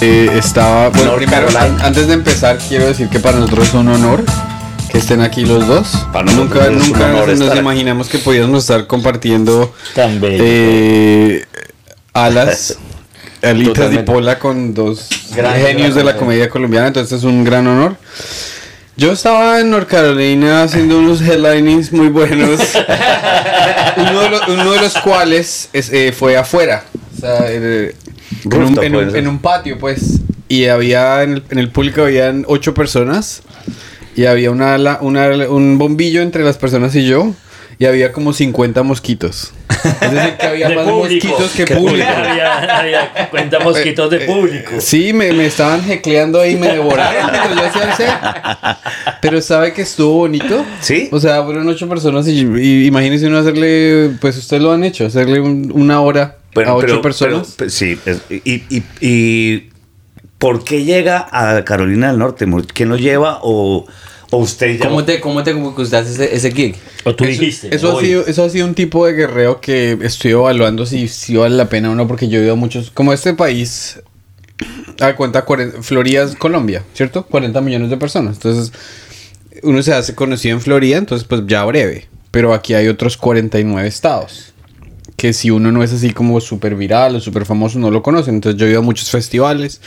Eh, estaba. Bueno, primero, antes de empezar, quiero decir que para nosotros es un honor que estén aquí los dos. nunca nunca nos, imaginamos que podíamos estar compartiendo eh, alas, alitas y pola con dos genios de la comedia colombiana. Entonces es un gran honor. Yo estaba en North Carolina haciendo unos headlinings muy buenos. uno, de los, cuales eh, fue afuera. Sea, en, un, patio, pues. Y había en el, público habían ocho personas. Y había una, una, un bombillo entre las personas y yo. Y había como 50 mosquitos. Es decir, que había más mosquitos que público. Había, había 50 mosquitos de público. Sí, me, me estaban jecleando ahí, me devoraron. pero sabe que estuvo bonito. Sí. O sea, fueron ocho personas y, imagínense uno hacerle, pues ustedes lo han hecho, hacerle una hora a ocho personas. sí, y, y, y ¿por qué llega a Carolina del Norte? ¿Quién lo lleva o...? ¿O usted ¿Cómo te, cómo te gustaste ese, ese gig? ¿O tú dijiste? Eso ha, sido, eso ha sido un tipo de guerreo que estoy evaluando si, si vale la pena o no, porque yo he ido a muchos. Como este país, a cuenta, Florida es Colombia, ¿cierto? 40 millones de personas. Entonces, uno se hace conocido en Florida, entonces, pues ya breve. Pero aquí hay otros 49 estados. Que si uno no es así como súper viral o súper famoso, no lo conocen. Entonces, yo he ido a muchos festivales.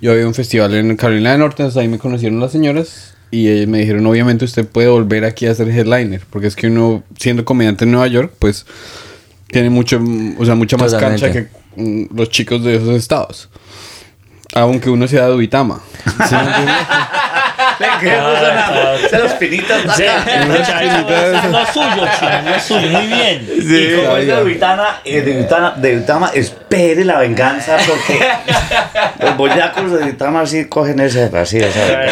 Yo he ido a un festival en Carolina del Norte, entonces ahí me conocieron las señoras y me dijeron, obviamente usted puede volver aquí a ser headliner, porque es que uno, siendo comediante en Nueva York, pues tiene mucho, o sea, mucha más cancha que mm, los chicos de esos estados. Aunque uno sea de Uitama. ¿Sí Se los pinitas. no es suyo, chino, no es suyo. Muy bien. y como es de Uitama, eh, de Uitama, de Uitama, espere la venganza porque los boyacos de Uitama así cogen ese así, o sea,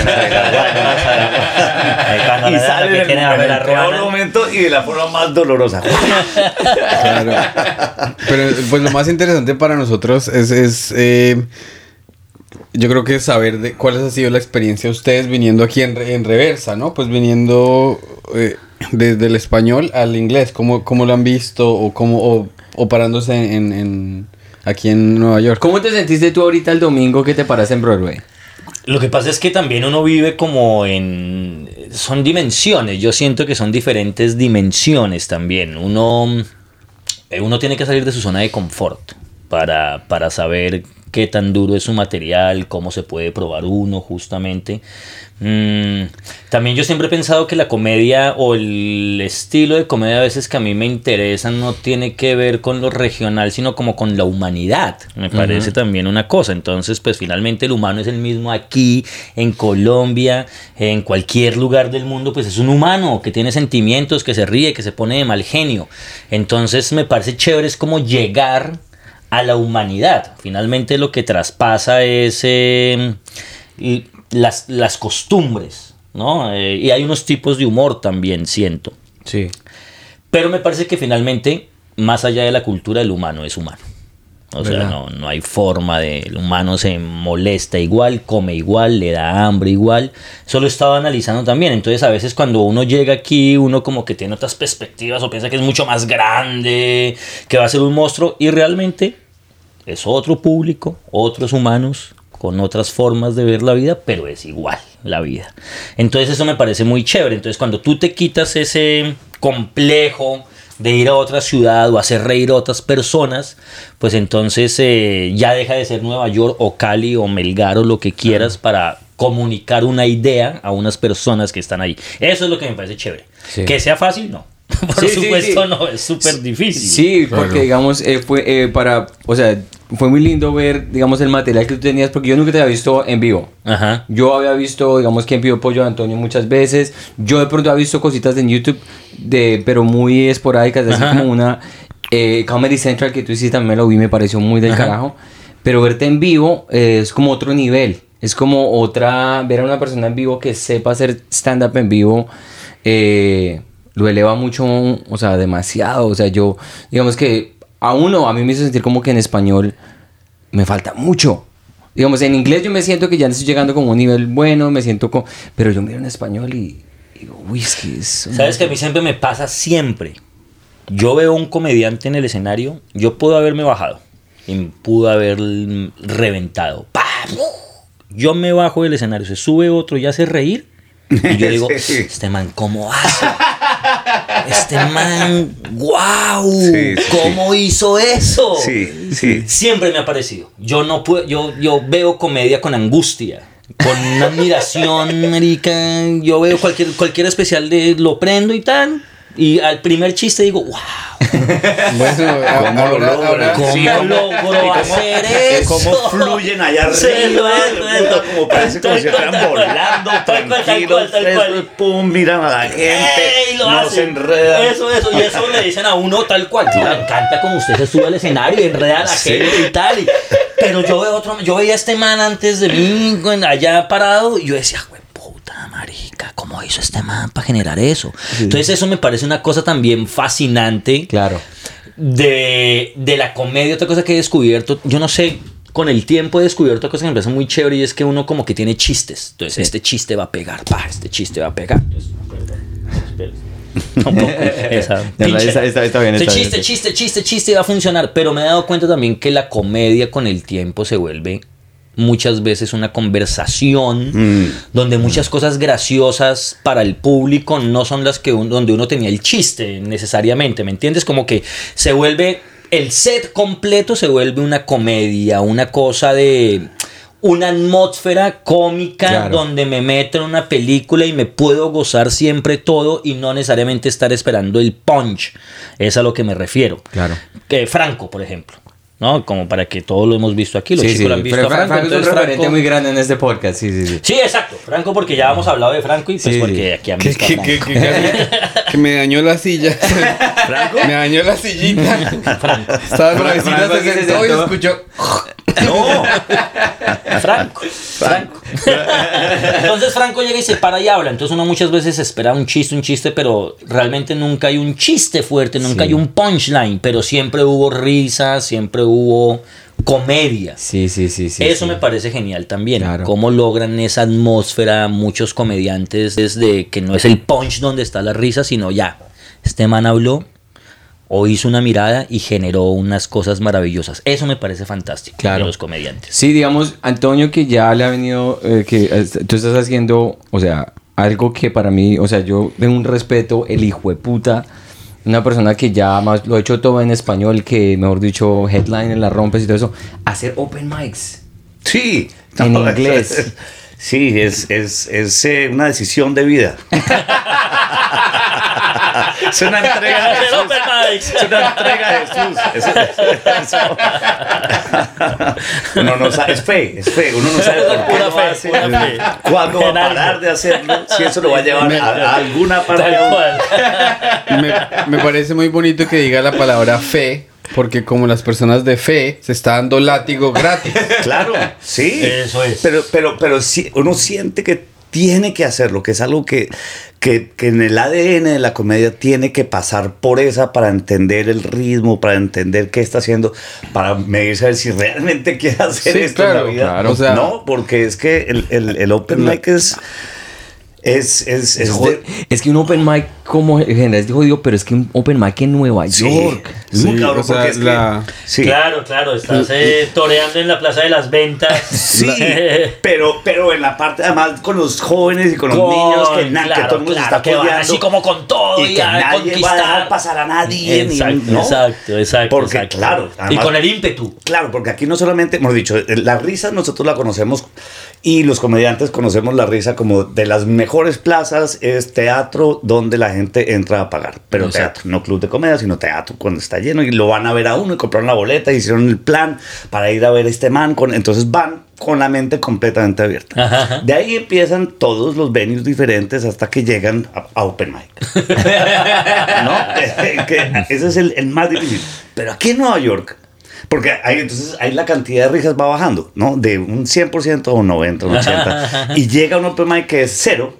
y salen en el peor momento y de la forma más dolorosa. Claro. Pero pues lo más interesante para nosotros es, es eh, yo creo que saber de cuál ha sido la experiencia de ustedes viniendo aquí en, en reversa, ¿no? Pues viniendo eh, desde el español al inglés, ¿cómo, cómo lo han visto o, cómo, o, parándose en, en, aquí en Nueva York? ¿Cómo te sentiste tú ahorita el domingo que te paras en Broadway? Lo que pasa es que también uno vive como en... Son dimensiones, yo siento que son diferentes dimensiones también. Uno, eh, uno tiene que salir de su zona de confort para, para saber qué tan duro es su material, cómo se puede probar uno justamente. Mm, también yo siempre he pensado que la comedia o el estilo de comedia a veces que a mí me interesa no tiene que ver con lo regional, sino como con la humanidad. Me parece también una cosa. Entonces, pues finalmente el humano es el mismo aquí, en Colombia, en cualquier lugar del mundo, pues es un humano que tiene sentimientos, que se ríe, que se pone de mal genio. Entonces me parece chévere es como llegar a la humanidad. Finalmente lo que traspasa es em, las, las, costumbres, ¿no? Eh, y hay unos tipos de humor también, siento. Sí. Pero me parece que finalmente, más allá de la cultura, el humano es humano. O sea, no, no, hay forma de... El humano se molesta igual, come igual, le da hambre igual. Solo estaba analizando también. Entonces a veces cuando uno llega aquí, uno como que tiene otras perspectivas o piensa que es mucho más grande, que va a ser un monstruo. Y realmente es otro público, otros humanos con otras formas de ver la vida, pero es igual la vida. Entonces eso me parece muy chévere. Entonces cuando tú te quitas ese complejo de ir a otra ciudad o hacer reír a otras personas, pues entonces eh, ya deja de ser Nueva York o Cali o Melgar o lo que quieras para comunicar una idea a unas personas que están ahí. Eso es lo que me parece chévere. Que sea fácil, no. Por supuesto, no, es súper difícil. Sí, porque digamos, eh, fue eh, para, o sea, fue muy lindo ver, digamos, el material que tú tenías, porque yo nunca te había visto en vivo. Ajá. Yo había visto, digamos, que en vivo Pollo de Antonio muchas veces. Yo de pronto había visto cositas en YouTube, de, pero muy esporádicas, así como una eh, Comedy Central que tú hiciste, también lo vi, me pareció muy del carajo. Pero verte en vivo es como otro nivel. Es como otra, ver a una persona en vivo que sepa hacer stand-up en vivo. Eh, lo eleva mucho, o sea, demasiado. O sea, yo, digamos que a uno, a mí me hizo sentir como que en español me falta mucho. Digamos, en inglés yo me siento que ya estoy llegando como a un nivel bueno, me siento como... Pero yo miro en español y digo, whisky es... ¿Sabes que a mí siempre me pasa siempre? Yo veo un comediante en el escenario, yo puedo haberme bajado y pudo haber reventado. ¡Pah! Yo me bajo del escenario, se sube otro y hace reír. Y yo digo, este man, ¿cómo hace? Este man, wow, Sí, sí, ¿cómo hizo eso? Sí, sí. Siempre me ha parecido. Yo no puedo, yo, yo veo comedia con angustia, con una admiración, marica. Yo veo cualquier, cualquier especial de lo prendo y tal. Y al primer chiste digo, wow, Bueno, ¿Cómo lo logra? ¿cómo Sí, ¿cómo- logró hacer eso? Cómo fluyen allá Sí, arriba, eso, puta, eso. como parece como si cual. volando, Tal cual, tal cual, tal cual. pum, miran a la gente, ¡Ey! Lo no hacen. se enredan. Eso, eso. Y eso le dicen a uno tal cual. Me encanta como usted se sube al escenario y enreda a la Sí. gente y tal. y- pero yo veo otro, yo veía a este man antes de mí, allá parado, y yo decía, güey, marica, ¿cómo hizo este man para generar eso? Entonces eso me parece una cosa también fascinante Claro. de, de la comedia, otra cosa que he descubierto, yo no sé, con el tiempo he descubierto otra cosa que me parece muy chévere y es que uno como que tiene chistes. Entonces, este chiste va a pegar, pa, este chiste va a pegar. Esa está- bien, Este chiste, chiste, chiste, chiste va a funcionar. Pero me he dado cuenta también que la comedia con el tiempo se vuelve muchas veces una conversación Mm. donde muchas cosas graciosas para el público no son las que un- donde uno tenía el chiste necesariamente, ¿me entiendes? Como que se vuelve el set completo se vuelve una comedia, una cosa de una atmósfera cómica Claro. donde me meto en una película y me puedo gozar siempre todo y no necesariamente estar esperando el punch. Es a lo que me refiero. Claro. Que Franco, por ejemplo. ¿No? Como para que todos lo hemos visto aquí. Los Sí, chicos sí. lo han visto Pero a Franco. Franco es un referente Franco- muy grande en este podcast. Sí, sí, sí. Sí, exacto. Franco, porque ya hemos hablado de Franco y pues Sí, porque aquí a que, Franco. que, que casi- que me dañó la silla. Me dañó la sillita. Estaba Franco se aquí se sentó y escuchó. No. Franco. Franco. Entonces Franco llega y se para y habla. Entonces uno muchas veces espera un chiste, un chiste, pero realmente nunca hay un chiste fuerte, nunca Sí. hay un punchline, pero siempre hubo risa, siempre hubo comedia. Sí, sí, sí, sí. Eso sí. me parece genial también. Claro. Cómo logran esa atmósfera muchos comediantes desde que no es el punch donde está la risa, sino ya. Este man habló o hizo una mirada y generó unas cosas maravillosas. Eso me parece fantástico Claro. de los comediantes. Sí, digamos, Antonio, que ya le ha venido, eh, que eh, tú estás haciendo, o sea, algo que para mí, o sea, yo tengo un respeto, el hijo de puta, una persona que ya más lo ha hecho todo en español, que mejor dicho, headline en las rompes y todo eso, hacer open mics. Sí. En inglés. Sí, es, es, es eh, una decisión de vida. es una entrega de Jesús. Es una entrega de Jesús. Eso- eso- uno no sabe, es fe, es fe. Uno no sabe por qué lo hace, cuándo va a parar de hacerlo, si eso lo va a llevar a, a alguna parte. Me, me parece muy bonito que diga la palabra fe, porque como las personas de fe se está dando látigo gratis. Claro, sí. Eso es. Pero, pero, pero sí, uno siente que tiene que hacerlo, que es algo que, que, que en el ADN de la comedia tiene que pasar por esa para entender el ritmo, para entender qué está haciendo, para medirse a ver si realmente quiere hacer Sí, esto claro, en la vida. claro, o sea- no, porque es que el, el, el open mic es... Es, es, es de- Es que un open mic como en general es jodido, pero es que un open mic en Nueva Sí, York. Sí, cabrón o sea, es que- la- sí. Claro, claro, estás eh, toreando en la Plaza de las Ventas. Sí, pero, pero en la parte además con los jóvenes y con los Con- niños que, na- que claro, todo el mundo se claro, está que van así como con todo y, y que a nadie va a conquistar. dejar pasar a nadie ni- Exacto, ¿no? exacto, exacto. Porque, exacto. claro, y con el ímpetu. Claro, porque aquí no solamente, hemos dicho, eh, la risa nosotros la conocemos y los comediantes conocemos la risa como de las mejores plazas es teatro donde la gente entra a pagar. Pero Exacto. teatro, no club de comedia, sino teatro cuando está lleno y lo van a ver a uno y compraron la boleta, hicieron el plan para ir a ver este man. Con, entonces van con la mente completamente abierta. Ajá, ajá. De ahí empiezan todos los venues diferentes hasta que llegan a, a Open Mic. ¿No? Que ese es el, el más difícil. Pero aquí en Nueva York, porque ahí entonces ahí la cantidad de risas va bajando, ¿no? De un 100% a un 90, un 80. y llega un Open Mic que es cero.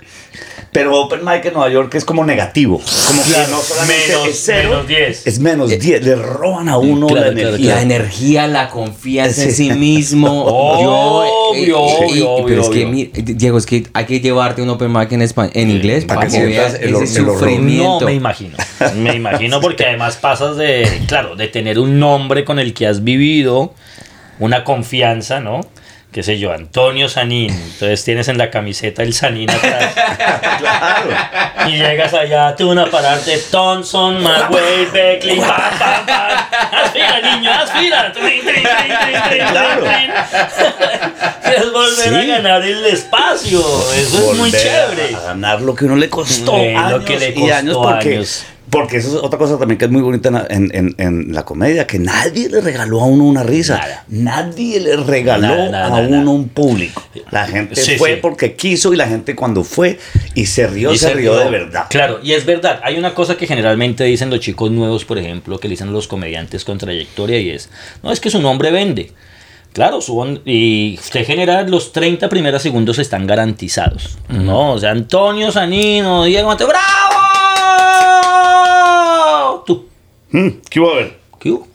Pero Open Mic en Nueva York es como negativo. Como Claro, que no solamente menos- es cero, menos 10. es menos 10. Le roban a uno Claro, la claro, energía. La energía, la confianza en Sí. mismo. Obvio, Yo, obvio, obvio, pero es que, obvio. mi- Diego, es que hay que llevarte un open mic en, espa- en inglés para, para que, que veas el ese el sufrimiento. No me imagino. Me imagino porque además pasas de, claro, de tener un nombre con el que has vivido, una confianza, ¿no? Qué sé yo, Antonio Sanín. Entonces tienes en la camiseta el Sanín atrás. Claro. Y llegas allá tú a pararte Thompson, Maguire, Beckley, pam, pam, pam. Aspira, niño, aspira. Trin, trin, trin, trin, trin, Claro. Es volver a Sí. ganar el espacio. Eso es muy chévere. A ganar lo que uno le costó lo años que le y costó años porque, años. Porque eso es otra cosa también que es muy bonita en, la- en- en- en la comedia, que nadie le regaló a uno una risa. Nada. Nadie le regaló Nada, nada, a uno un público. La gente Sí, fue sí. porque quiso y la gente cuando fue y se rió, Y se, rió de verdad. Claro, y es verdad. Hay una cosa que generalmente dicen los chicos nuevos, por ejemplo, que le dicen los comediantes con trayectoria y es, no, es que su nombre vende. Claro, su on- y usted genera los 30 primeros segundos están garantizados. ¿no? O sea, Antonio Sanino, Diego Mateo, ¡bravo! ¿Qué hubo a ver? ¿qué hubo?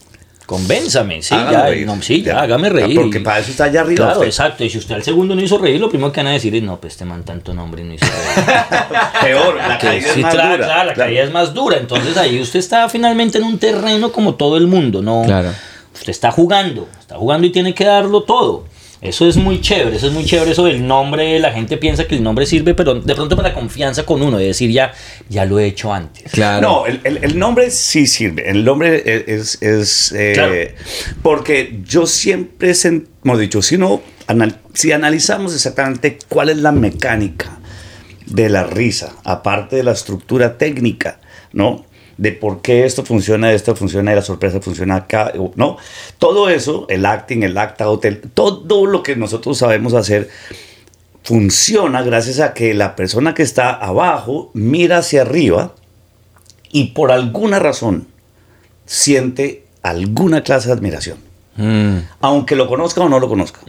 Convénzame, sí, Hágame ya, reír. no, sí, ya, Ya. hágame reír. porque Y- para eso está allá arriba Claro, usted. exacto. Y si usted al segundo no hizo reír, lo primero que van a decir es, no, pues este man tanto nombre y no hizo reír. Peor, la Que caída sí, es más claro, dura. claro, la Claro. caída es más dura. Entonces ahí usted está finalmente en un terreno como todo el mundo, ¿no? Claro. Usted está jugando, está jugando y tiene que darlo todo. Eso es muy chévere, eso es muy chévere, eso del nombre, la gente piensa que el nombre sirve, pero de pronto para confianza con uno, de decir ya, ya lo he hecho antes. Claro. No, el, el- el nombre sí sirve. El nombre es. es, eh, Claro. Porque yo siempre, hemos dicho, si, no, anal- si analizamos exactamente cuál es la mecánica de la risa, aparte de la estructura técnica, ¿no? De por qué esto funciona, esto funciona y la sorpresa funciona acá, ¿no? Todo eso, el acting, el act out, el- todo lo que nosotros sabemos hacer funciona gracias a que la persona que está abajo mira hacia arriba y por alguna razón siente alguna clase de admiración. Mm. Aunque lo conozca o no lo conozca.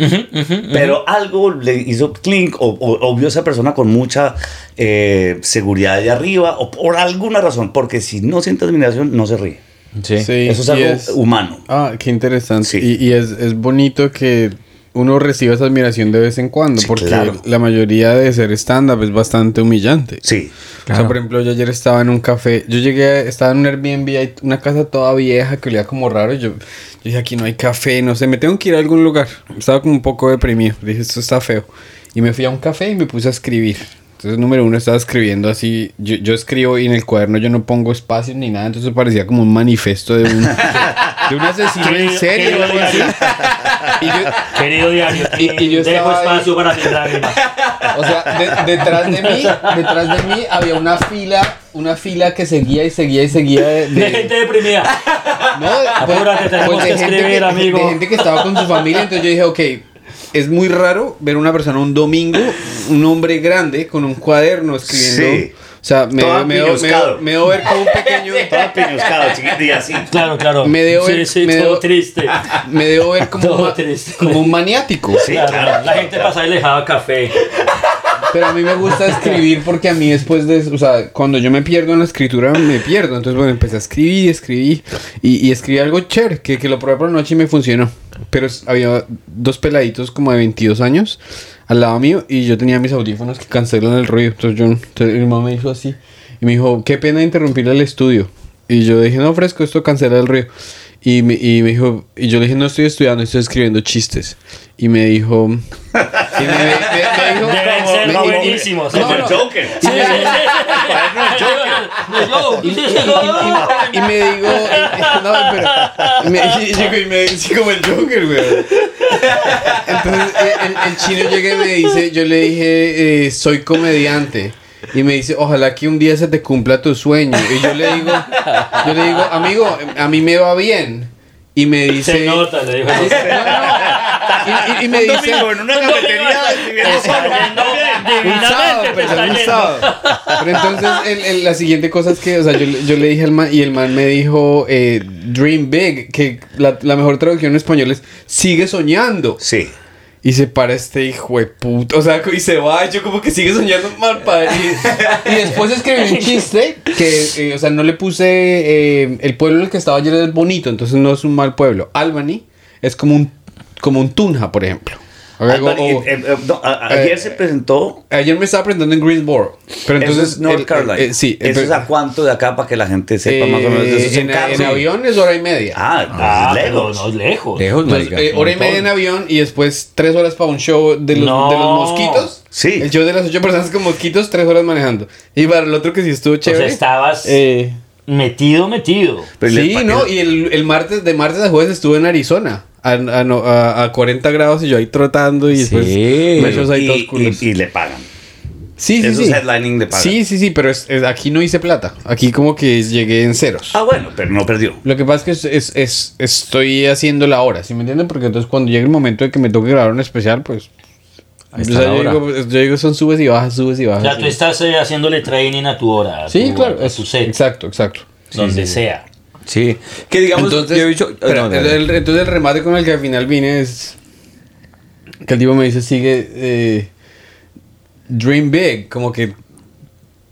Pero algo le hizo clink o, o- o vio a esa persona con mucha eh, seguridad de arriba o por alguna razón. Porque si no siente admiración, no se ríe. Sí. Sí, Eso es algo es- humano. Ah, qué interesante. Sí. Y, y es, es bonito que uno reciba esa admiración de vez en cuando, Sí, porque claro. la mayoría de ser stand-up es bastante humillante. Sí. O Claro. sea, por ejemplo, yo ayer estaba en un café, yo llegué, estaba en un Airbnb, hay una casa toda vieja que olía como raro, y yo, yo dije, aquí no hay café, no sé, me tengo que ir a algún lugar. Estaba como un poco deprimido, dije, esto está feo. Y me fui a un café y me puse a escribir. Entonces, número uno, estaba escribiendo así, yo, yo escribo y en el cuaderno yo no pongo espacios ni nada, entonces parecía como un manifiesto de un, de un asesino en Querido- serie. querido diario. Y yo, Querido diario, Y- y yo dejo estaba ahí. espacio para mis lágrimas. O sea, de- detrás de mí, detrás de mí había una fila, una fila que seguía y seguía y seguía de, De gente deprimida. no, Apúrate, tenemos que de gente escribir, que, amigo. de gente que estaba con su familia, entonces yo dije, ok, es muy raro ver una persona un domingo, un hombre grande con un cuaderno escribiendo. Sí. O sea, me, Todo me, me, apiñoscado. me debo ver como un pequeño, Estaba piñoscado, chiquito y así. Claro, claro. Me debo sí, ver- sí, me todo debo- triste. me debo ver como, Todo un ma- triste. como un maniático. Sí, Claro, claro. La gente pasaba y le dejaba café. Pero a mí me gusta escribir porque a mí después de, o sea, cuando yo me pierdo en la escritura, me pierdo. Entonces, bueno, empecé a escribir, escribí y, y escribí algo chévere, que, que lo probé por la noche y me funcionó. Pero había dos peladitos como de 22 años al lado mío y yo tenía mis audífonos que cancelan el ruido. Entonces, yo, mi mamá me hizo así y me dijo, qué pena interrumpir el estudio. Y yo dije, no, fresco, esto cancela el ruido. Y me, y me dijo, y yo le dije, no estoy estudiando, estoy escribiendo chistes. Y me dijo, y me- me dijo, Y- y- buenísimos. Como el. Joker. Sí, sí, sí. Y, me digo, y- no, pero, y me, dice como el Joker, güey. Entonces el, el chino llega y me dice, yo le dije, eh, soy comediante. Y me dice, ojalá que un día se te cumpla tu sueño. Y yo le digo, yo le digo, amigo, a mí me va bien. Y me dice, Se nota, le dijo. Y, y- y me dice, domingo en una cafetería sábado, divinamente, te pero está un yendo. sábado. Pero entonces el- el- la siguiente cosa es que, o sea, yo, le- yo le dije al man y el man me dijo eh, Dream Big, que la, la mejor traducción en español es sigue soñando. Sí. Y se para este hijo de puta, o sea, y se va, y yo como que sigue soñando mal padre. Y, y después escribí un chiste que, eh, o sea, no le puse, eh, el pueblo en el que estaba ayer es bonito, entonces no es un mal pueblo. Albany es como un, como un Tunja, por ejemplo. Eh, eh, no, a- ayer eh, se presentó. Ayer me estaba presentando en Greensboro. Pero entonces. eso es North el- Carolina. eh, sí. ¿Eso es a cuánto de acá para que la gente sepa más o menos? eh, Eso es en, carro. en avión es hora y media. Ah, Ah, pero lejos. no es lejos. Lejos, Entonces, eh, hora y media en avión y después tres horas para un show de los, No. de los mosquitos. Sí. El show de las ocho personas con mosquitos, tres horas manejando. Y para el otro que sí estuvo O sea, chévere. estabas eh, metido, metido. Pero sí, no, y el, el martes, de martes a jueves estuve en Arizona. A, a, no- a- a 40 grados y yo ahí trotando y después Sí. besos ahí todos y, culos. y- y le pagan. sí, sí, Esos sí. headlining le pagan. Sí, sí, sí, pero es- es- aquí no hice plata. Aquí como que llegué en ceros. Ah, bueno, pero no perdió. Lo que pasa es que es, es- es- estoy haciendo la hora, ¿sí me entienden? Porque entonces cuando llegue el momento de que me toque grabar un especial, pues... Ahí o está sea, yo, digo, yo digo, son subes y bajas, subes y O bajas. sea, sí. tú estás eh, haciéndole training a tu hora. a Sí, tu- claro. A tu set. exacto, exacto. donde sea. Sí. Que digamos, Entonces, yo he dicho. espera, no, no, el, no. el- entonces el remate con el que al final vine es que el tipo me dice sigue eh, dream big, como que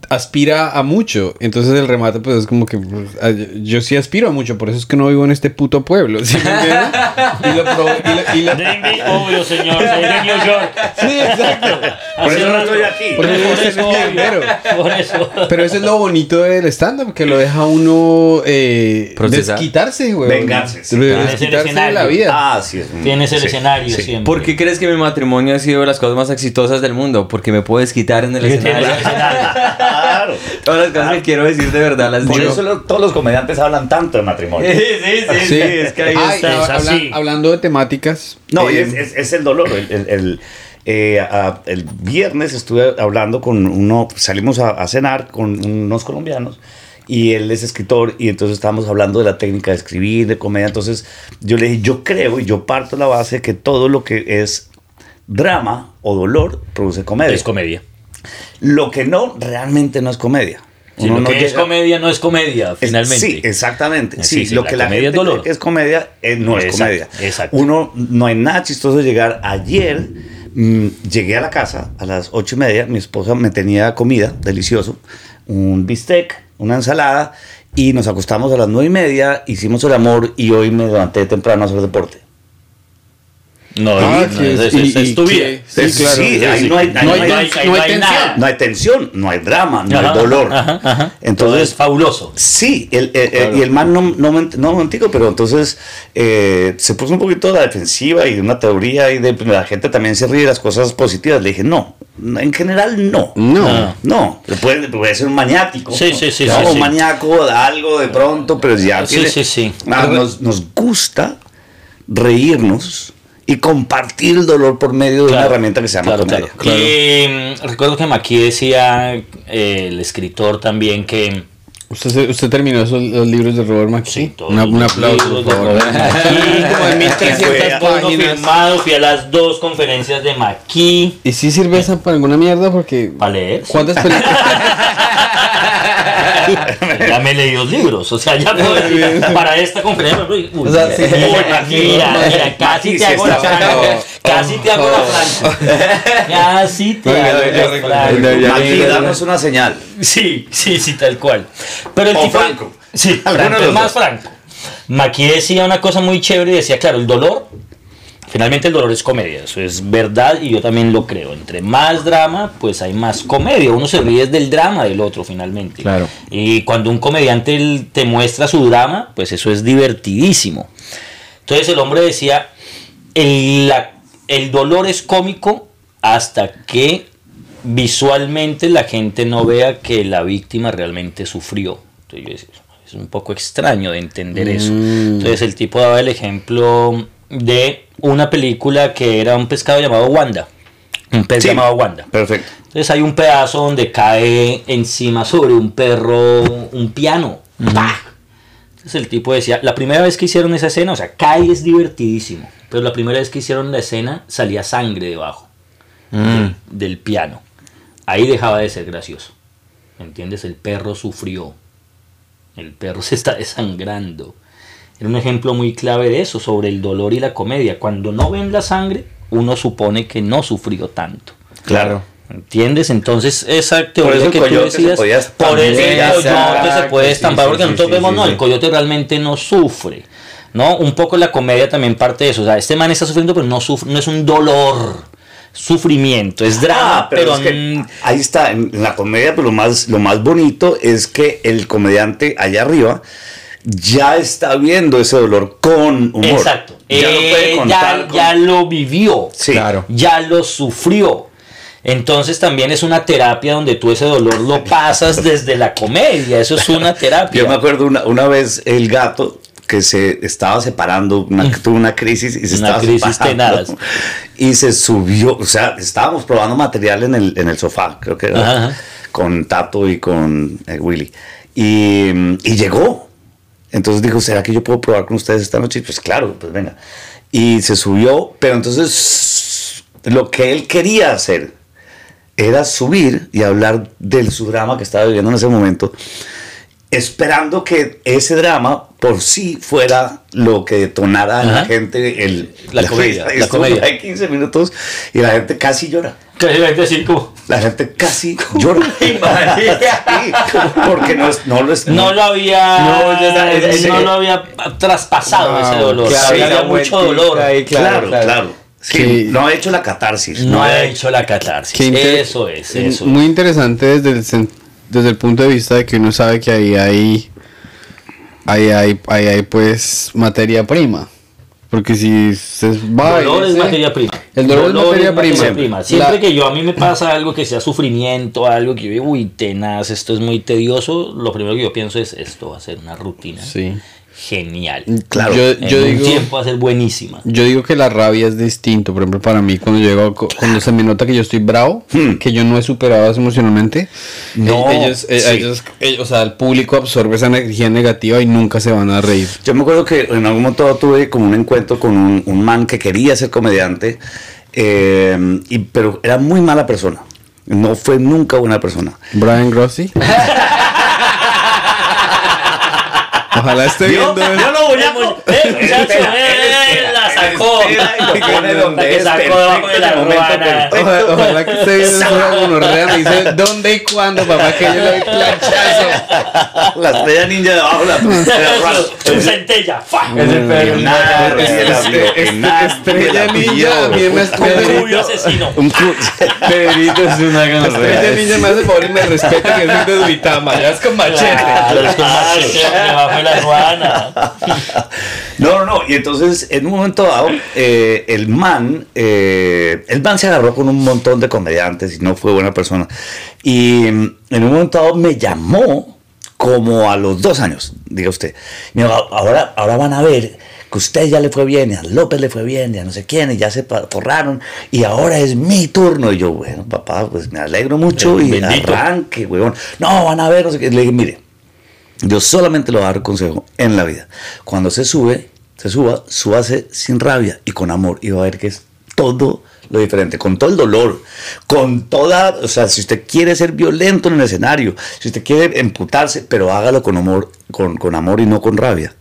aspira a mucho. Entonces el remate pues es como que pues, a- yo sí aspiro a mucho, por eso es que no vivo en este puto pueblo. ¿sí me y lo probé- y lo- y lo- obvio, señor, soy de New York. Sí, exacto. Por Hace eso no estoy aquí. Por eso Por es eso, obvio. Por eso. Pero eso es lo bonito del stand-up, que lo deja uno eh, desquitarse, güey. Vengarse, sí. Desquitarse de la vida. Ah, sí. Es un- Tienes el sí, escenario sí. siempre. ¿Por qué crees que mi matrimonio ha sido de las cosas más exitosas del mundo? Porque me puedo desquitar en el escenario. Claro. Todas las cosas que quiero decir de verdad las Por digo. eso lo- todos los comediantes hablan tanto de matrimonio. Sí, sí, sí, sí, es que ahí Ay, está. es habla- así. hablando de temáticas. No, y eh, es, es- es el dolor. El, el- el, eh, a- el viernes estuve hablando con uno, salimos a, a cenar con unos colombianos y él es escritor y entonces estábamos hablando de la técnica de escribir, de comedia. Entonces yo le dije, yo creo y yo parto de la base que todo lo que es drama o dolor produce comedia. Es comedia. Lo que no, realmente no es comedia. Si lo no que es comedia no es comedia, finalmente. Sí, exactamente. Sí, sí, sí, lo la que la gente es dolor. cree que es comedia eh, no es Exacto, comedia. exacto. Uno, no hay nada chistoso llegar. Ayer mm, llegué a la casa a las ocho y media. Mi esposa me tenía comida, delicioso, un bistec, una ensalada. Y nos acostamos a las nueve y media, hicimos el amor y hoy me levanté temprano a hacer deporte. No, Ah, no, sí, es, es- y- es- es y tu vida. Sí, Sí, claro. sí, sí, ahí sí. no hay- no no tensión. nada. No hay tensión, no hay drama, no Ajá, hay dolor. ajá, Entonces, es fabuloso. Sí, el, y el man no, no, me- no pero entonces eh, se puso un poquito a la defensiva y una teoría y de, la gente también se ríe de las cosas positivas. Le dije, no, en general no. No. Ah. No, puede, puede ser un maniático. Sí, sí, sí, ¿no? sí, Un sí. maníaco de algo de pronto, pero ya Sí, tiene- sí, sí. Ah, nos, nos gusta reírnos y compartir el dolor por medio de una Claro, herramienta que se llama claro, comedia. claro. Y mm, recuerdo que Maki decía, eh, el escritor también, que ¿Usted, se- usted terminó esos, los libros de Robert McKee? Sí, todos Una- un aplauso, por favor. Robert McKee, como de 1300 Después uno páginas. firmado, fui a las dos conferencias de Maki ¿Y si sirve esa para alguna mierda? Porque... para leer. ¿Cuántas películas? ya me leí dos libros, o sea, ya puedo para esta conferencia. Uy, O sea, sí. mira, mira, mira, casi te hago la franca. Casi te hago la franca. Casi te hago la danos una señal. Sí, sí, sí, tal cual. Pero el O tipo. Franco. Sí, Franco más dos. Franco. Maki decía una cosa muy chévere y decía, claro, el dolor. Finalmente el dolor es comedia, eso es verdad y yo también lo creo. Entre más drama, pues hay más comedia. Uno se ríe del drama del otro finalmente. Claro. Y cuando un comediante te muestra su drama, pues eso es divertidísimo. Entonces el hombre decía, el, la- el dolor es cómico hasta que visualmente la gente no vea que la víctima realmente sufrió. Entonces yo decía, es un poco extraño de entender eso. Entonces el tipo daba el ejemplo de una película que era un pescado llamado Wanda. Un pez Sí. llamado Wanda. Perfecto. Entonces hay un pedazo donde cae encima sobre un perro un piano. ¡Pah! Entonces el tipo decía, la primera vez que hicieron esa escena, o sea, cae es divertidísimo, pero la primera vez que hicieron la escena salía sangre debajo del, del piano. Ahí dejaba de ser gracioso. ¿Me entiendes? El perro sufrió. El perro se está desangrando. Era un ejemplo muy clave de eso, sobre el dolor y la comedia. Cuando no ven la sangre, uno supone que no sufrió tanto. Claro. ¿Entiendes? Entonces, esa teoría eso el que tú se decías, podía por eso el coyote se puede estampar, sí, porque sí, nosotros sí, vemos, no, el coyote realmente no sufre. ¿no? Un poco la comedia también parte de eso. O sea, este man está sufriendo, pero no, sufre, no es un dolor, sufrimiento, es drama, Ah, pero, pero, es que ahí está, en, en la comedia, pero lo más, lo más bonito es que el comediante allá arriba ya está viendo ese dolor con humor. Exacto. Ya lo puede Eh, contar. ya, con- ya lo vivió. Sí. Claro. Ya lo sufrió. Entonces también es una terapia donde tú ese dolor lo pasas desde la comedia. Eso es una terapia. Yo me acuerdo una, una vez el gato que se estaba separando, una, tuvo una crisis y se Una estaba crisis separando. Y se subió, o sea, estábamos probando material en el, en el sofá, creo que era, Ajá, con Tato y con eh, Willy. Y, mm, y llegó. Entonces dijo, ¿será que yo puedo probar con ustedes esta noche? Y Pues claro, pues venga. Y se subió, pero entonces lo que él quería hacer era subir y hablar de su drama que estaba viviendo en ese momento, esperando que ese drama por sí fuera lo que detonara en la Ajá. gente el, La comedia, risa. Y la comedia. ahí 15 minutos y la gente casi llora. Que es decir, como, La gente casi llora. Sí, porque no, es, no lo es. no lo había No, ya lo había traspasado No, ese dolor. claro, había la mucho dolor. ahí, Claro, claro. Sí, Sí. No ha hecho la catarsis. No ha ha hecho la catarsis. Eso es, eso Muy es. interesante desde el, desde el punto de vista de que uno sabe que ahí hay, ahí hay, ahí hay pues materia prima. Porque si se va... dolor es ese- materia prima. El dolor, es materia prima. Siempre La- que yo a mí me pasa algo que sea sufrimiento, algo que yo digo, uy, tenaz, esto es muy tedioso, lo primero que yo pienso es, esto va a ser una rutina Sí. Genial. Claro. Yo, En yo un digo... tiempo va a ser buenísima. Yo digo que la rabia es distinto. Por ejemplo, para mí, cuando llego, cuando se me nota que yo estoy bravo, que yo no he superado emocionalmente, No, eh, ellos, eh, sí. ellos- eh, o sea, el público absorbe esa energía negativa y nunca se van a reír. Yo me acuerdo que en algún momento tuve como un encuentro con un, un man que quería ser comediante, eh, y, pero era muy mala persona. No fue nunca buena persona. Brian Grossi. Ojalá esté viendo Yo eso. lo voy a co- Eh, muchacho, Espera, eh, espera, la sacó. La que debajo de la ruana. Ojalá, que esté viendo eso la gonorrea. Me dice dónde y cuándo, papá, que yo le doy planchazo. La estrella ninja debajo de la Tu centella. ¡fa! Es el nadie Este- este- nadie Estrella la Ninja, mí me Un rubio asesino. Pedrito es una Estrella Ninja me hace favor y me respeta que soy de Duitama. Ya es con machete. Es con machete debajo de la ruana. No, no, no. Y entonces, en un momento dado, eh, el man, eh, el man se agarró con un montón de comediantes y no fue buena persona. Y mm, en un momento dado me llamó como a los dos años, diga usted. Me dijo, ahora, ahora van a ver que usted ya le fue bien, y a López le fue bien, y a no sé quién, y ya se forraron, y ahora es mi turno. Y yo, bueno, papá, pues me alegro mucho y Bendito. arranque, huevón. No, van a ver, no sé qué. Le dije, mire, yo solamente le voy a dar un consejo en la vida. Cuando se sube, se suba, súbase sin rabia y con amor. Y va a ver que es todo lo diferente, con todo el dolor, con toda, o sea, si usted quiere ser violento en el escenario, si usted quiere emputarse, pero hágalo con amor, con, con amor y no con rabia.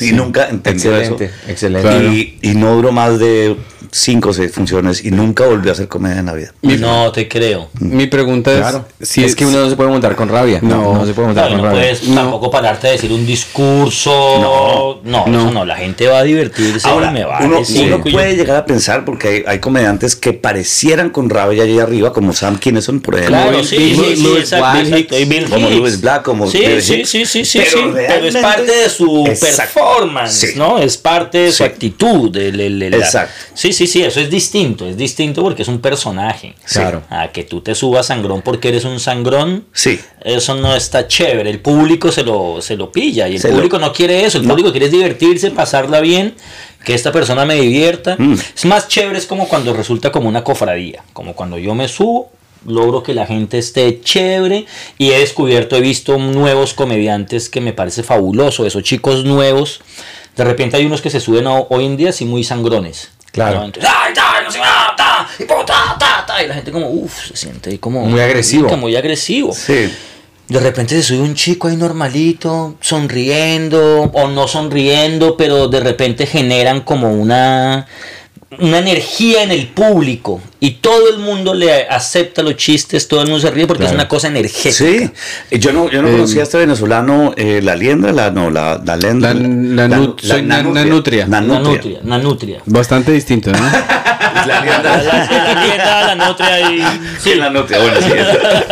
Y nunca entendió Excelente, eso. excelente. Claro. Y, y no duró más de cinco o seis funciones y nunca volvió a hacer comedia en la vida. No te creo. Mi pregunta es Claro. si es que uno no se puede montar con rabia. No. no, se puede montar Claro, con no rabia. puedes tampoco pararte a decir un discurso. No, no. eso no. La gente va a divertirse Ahora, me va uno, a decir. uno puede llegar a pensar, porque hay, hay comediantes que parecieran con rabia allá arriba, como Sam Kinison, por ejemplo. Claro, Bill- sí, Bill- Bill como. Louis Black, como sí, Bill sí, Hicks. sí, sí, sí, Pero sí. Pero es parte de su Exacto. Performance, Sí. ¿no? Es parte de su actitud. el- el- el- la- Exacto. Sí, sí, sí, eso es distinto. Es distinto porque es un personaje. Claro. A que tú te subas sangrón porque eres un sangrón. Sí. Eso no está chévere. El público se lo, se lo pilla. Y el Se lo- público no quiere eso. El No. público quiere divertirse, pasarla bien. Que esta persona me divierta. Mm. Es más chévere, es como cuando resulta como una cofradía. Como cuando yo me subo, logro que la gente esté chévere. Y he descubierto, he visto nuevos comediantes que me parece fabuloso. Esos chicos nuevos. De repente hay unos que se suben a- hoy en día así muy sangrones. Claro. ¿no? Entonces, ¡ay, ta, no sé, ta, y po, ta, ta, ta", y la gente como, uff, se siente ahí como... Muy agresivo. como Muy agresivo. Sí. De repente se sube un chico ahí normalito, sonriendo o no sonriendo, pero de repente generan como una una energía en el público y todo el mundo le acepta los chistes, todo el mundo se ríe porque es una cosa energética. Sí, yo no, yo no Eh, conocía a este venezolano, eh, la liendra, la, no, la, la lendra. La- la nanutria. Nanutria. Bastante distinto, ¿no? La liendra. la, liendra, la nutria y... Sí, la nutria, bueno, sí.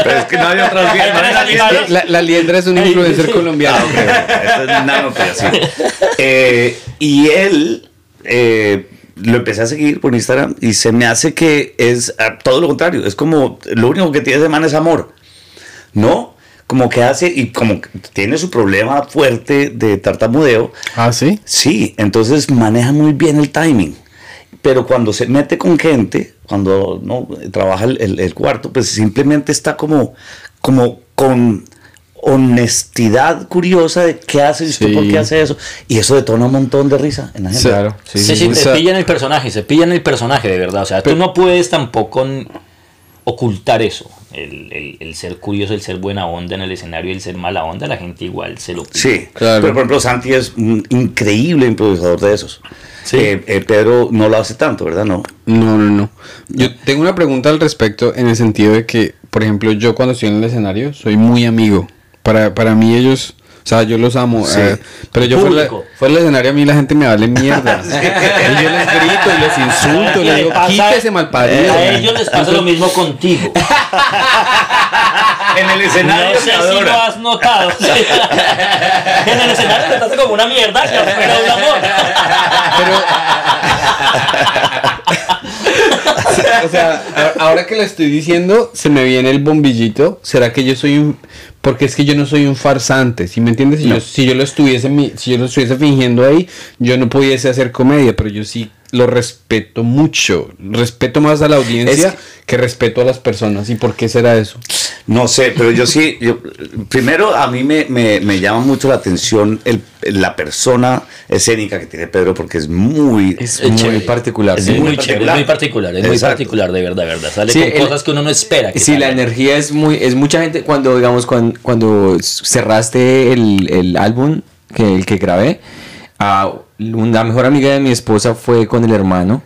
Pero es que no hay otras liendras. La, la liendra es un influencer colombiano. Ah, ok. Esto es nanutria, sí. Eh, y él, eh, lo empecé a seguir por Instagram y se me hace que es ah, todo lo contrario. Es como, lo único que tiene ese man es amor. ¿No? Como que hace, y como tiene su problema fuerte de tartamudeo. Ah, sí. Sí, entonces maneja muy bien el timing. Pero cuando se mete con gente, cuando no trabaja el, el- el cuarto, pues simplemente está como, como con honestidad curiosa de qué hace y Sí. por qué hace eso. Y eso detona un montón de risa en la gente. Claro. Sí, sí, O se sea, pillan el personaje, se pillan el personaje de verdad. O sea, tú no puedes tampoco ocultar eso. El, el- el ser curioso, el ser buena onda en el escenario, el ser mala onda, la gente igual se lo pide. Sí, Claro. pero por ejemplo Santi es un increíble improvisador de esos. Sí. Eh, eh, Pedro no lo hace tanto, ¿verdad? No. No, no, no. Yo tengo una pregunta al respecto en el sentido de que, por ejemplo, yo cuando estoy en el escenario soy muy amigo. Para, para mí ellos, o sea, yo los amo. Sí. eh, pero yo fuera, del escenario a mí la gente me vale mierda. y yo les grito y les insulto, Y les le digo, pasa- quítese malparido. A ellos les pasa lo mismo contigo. En el escenario No sé si lo has notado. en el escenario te trata como una mierda, pero un amor. o sea, a- ahora que lo estoy diciendo, se me viene el bombillito. ¿Será que yo soy un.? Porque es que yo no soy un farsante, ¿sí me entiendes? Si, yo, si yo lo estuviese si yo lo estuviese fingiendo ahí, yo no pudiese hacer comedia, pero yo sí lo respeto mucho. Respeto más a la audiencia Es- que respeto a las personas. ¿Y por qué será eso? No sé, pero yo sí, yo, primero a mí me, me- me llama mucho la atención el, la persona escénica que tiene Pedro porque es muy... Es muy chévere. particular. Es sí. muy, muy chévere, es particular. muy particular, es muy particular, de verdad, de verdad. Sale Sí, con el- cosas que uno no espera. Que Sí, la energía es muy, es mucha gente cuando, digamos, cuando, cuando cerraste el, el álbum que el que grabé, ah, una mejor amiga de mi esposa fue con el hermano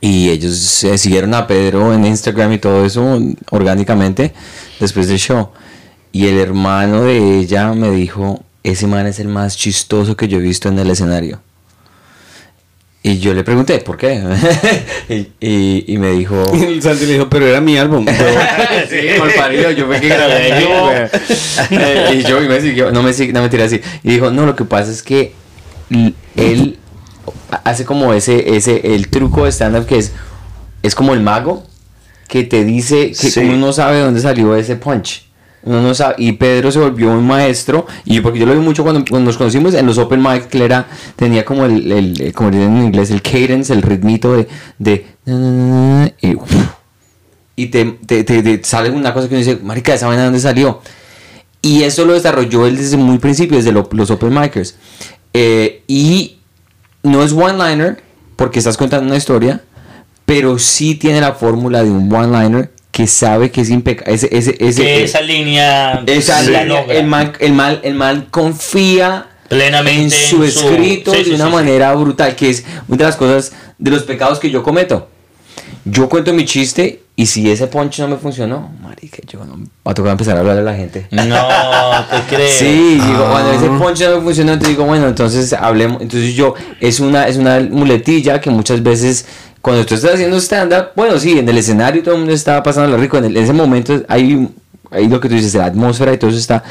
y ellos eh, siguieron a Pedro en Instagram y todo eso orgánicamente después del show y el hermano de ella me dijo ese man es el más chistoso que yo he visto en el escenario y yo le pregunté por qué y, y- y me dijo Y Santi le dijo, pero era mi álbum. sí, malparido, yo fue que grabé yo. Eh, y yo y me siguió, no me no me tira así. Y dijo, no, lo que pasa es que él hace como ese, ese, el truco de stand-up que es, es como el mago que te dice que Sí. uno no sabe dónde salió ese punch. Uno no sabe, y Pedro se volvió un maestro, y porque yo lo vi mucho cuando, cuando nos conocimos en los open mic, que era, tenía como el, el- como dicen en inglés, el cadence, el ritmito de, de y, y te, te, te- te sale una cosa que uno dice, marica, ¿esa vaina de dónde salió? Y eso lo desarrolló él desde muy principio, desde lo- los open micers. Eh, y no es one-liner, porque estás contando una historia, pero sí tiene la fórmula de un one-liner que sabe que es impecable. Ese, ese, ese, que esa línea esa la línea, logra. el, mal, el, mal, el mal confía Plenamente en su en su- escrito sí, de sí, una sí, sí. manera brutal, que es una de las cosas, de los pecados que yo cometo. Yo cuento mi chiste y si ese punch no me funcionó, marica, yo no va a tocar empezar a hablar a la gente. No, te creo. Sí, digo, Ah. cuando ese punch no me funcionó, entonces digo, bueno, entonces hablemos. Entonces yo, es una, es una muletilla que muchas veces, cuando tú estás haciendo stand-up, bueno, sí, en el escenario todo el mundo estaba pasando rico, en, el- en ese momento hay, hay lo que tú dices, la atmósfera y todo eso está.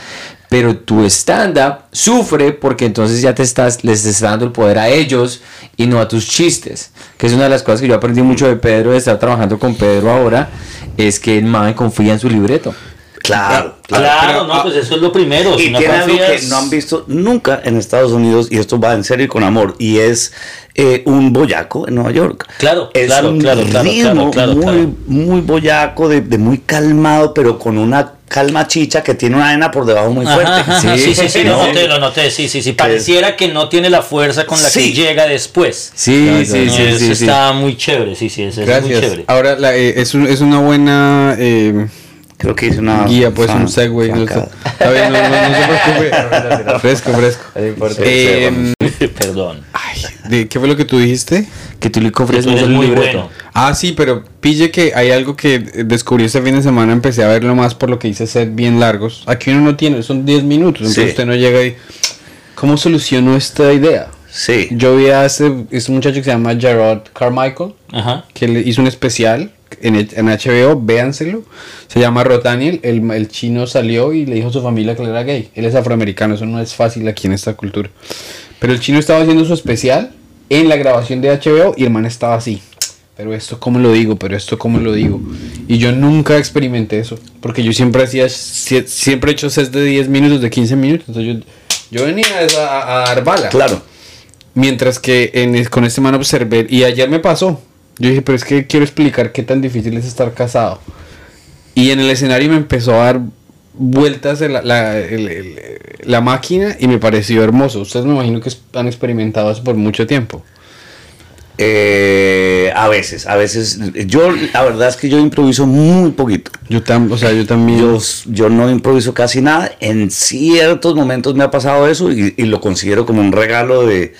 Pero tu stand-up sufre porque entonces ya te estás, les estás dando el poder a ellos y no a tus chistes. Que es una de las cosas que yo aprendí mucho de Pedro, de estar trabajando con Pedro ahora, es que el man confía en su libreto. Claro, Claro, claro. pero, no, ah, pues eso es lo primero. Y si no tiene algo que no han visto nunca en Estados Unidos, y esto va en serio y con amor, y es eh, un boyaco en Nueva York. Claro, es claro, un claro, claro, ritmo claro, claro, muy, claro. muy boyaco, de, de muy calmado, pero con una calma chicha que tiene una arena por debajo muy fuerte. ajá, ajá, sí, sí, sí, lo ¿no? noté, lo noté, sí, sí, sí. Pareciera que no tiene la fuerza con la Sí. que llega después. Sí, Claro, sí, No, sí, eso sí, sí. está muy chévere, sí, sí, eso es muy Gracias. chévere. Ahora, la, eh, es, un- es una buena eh, Creo que hice una. Guía, pues un segue. No, está bien, no, no, no se preocupe. fresco, fresco. Eh, Perdón. ay, ¿de ¿Qué fue lo que tú dijiste? Que mucho eres el muy libreto. bueno. Ah, sí, pero pille que hay algo que descubrí este fin de semana, empecé a verlo más por lo que hice set bien largos. Aquí uno no tiene, son 10 minutos, entonces Sí. usted no llega y... ¿Cómo solucionó esta idea? Sí. Yo vi a este, este muchacho que se llama Gerard Carmichael, Ajá. que le hizo un especial en, en HBO, véanselo. Se llama Rotaniel, el, el chino salió y le dijo a su familia que él era gay. Él es afroamericano, eso no es fácil aquí en esta cultura. Pero el chino estaba haciendo su especial en la grabación de HBO y el man estaba así. Pero esto cómo lo digo, pero esto cómo lo digo. Y yo nunca experimenté eso, porque yo siempre hacía, sie- siempre he hecho sets de 10 minutos, de 15 minutos. Entonces yo, yo venía a, a, a dar bala. Claro. Mientras que en, con este man observé, y ayer me pasó. Yo dije, pero es que quiero explicar qué tan difícil es estar casado. Y en el escenario me empezó a dar vueltas la, la, el- la máquina y me pareció hermoso. Ustedes me imagino que han experimentado eso por mucho tiempo. Eh, a veces, a veces. Yo, la verdad es que yo improviso muy poquito. Yo, tam, o sea, yo también... Yo, yo no improviso casi nada. En ciertos momentos me ha pasado eso y, y lo considero como un regalo de,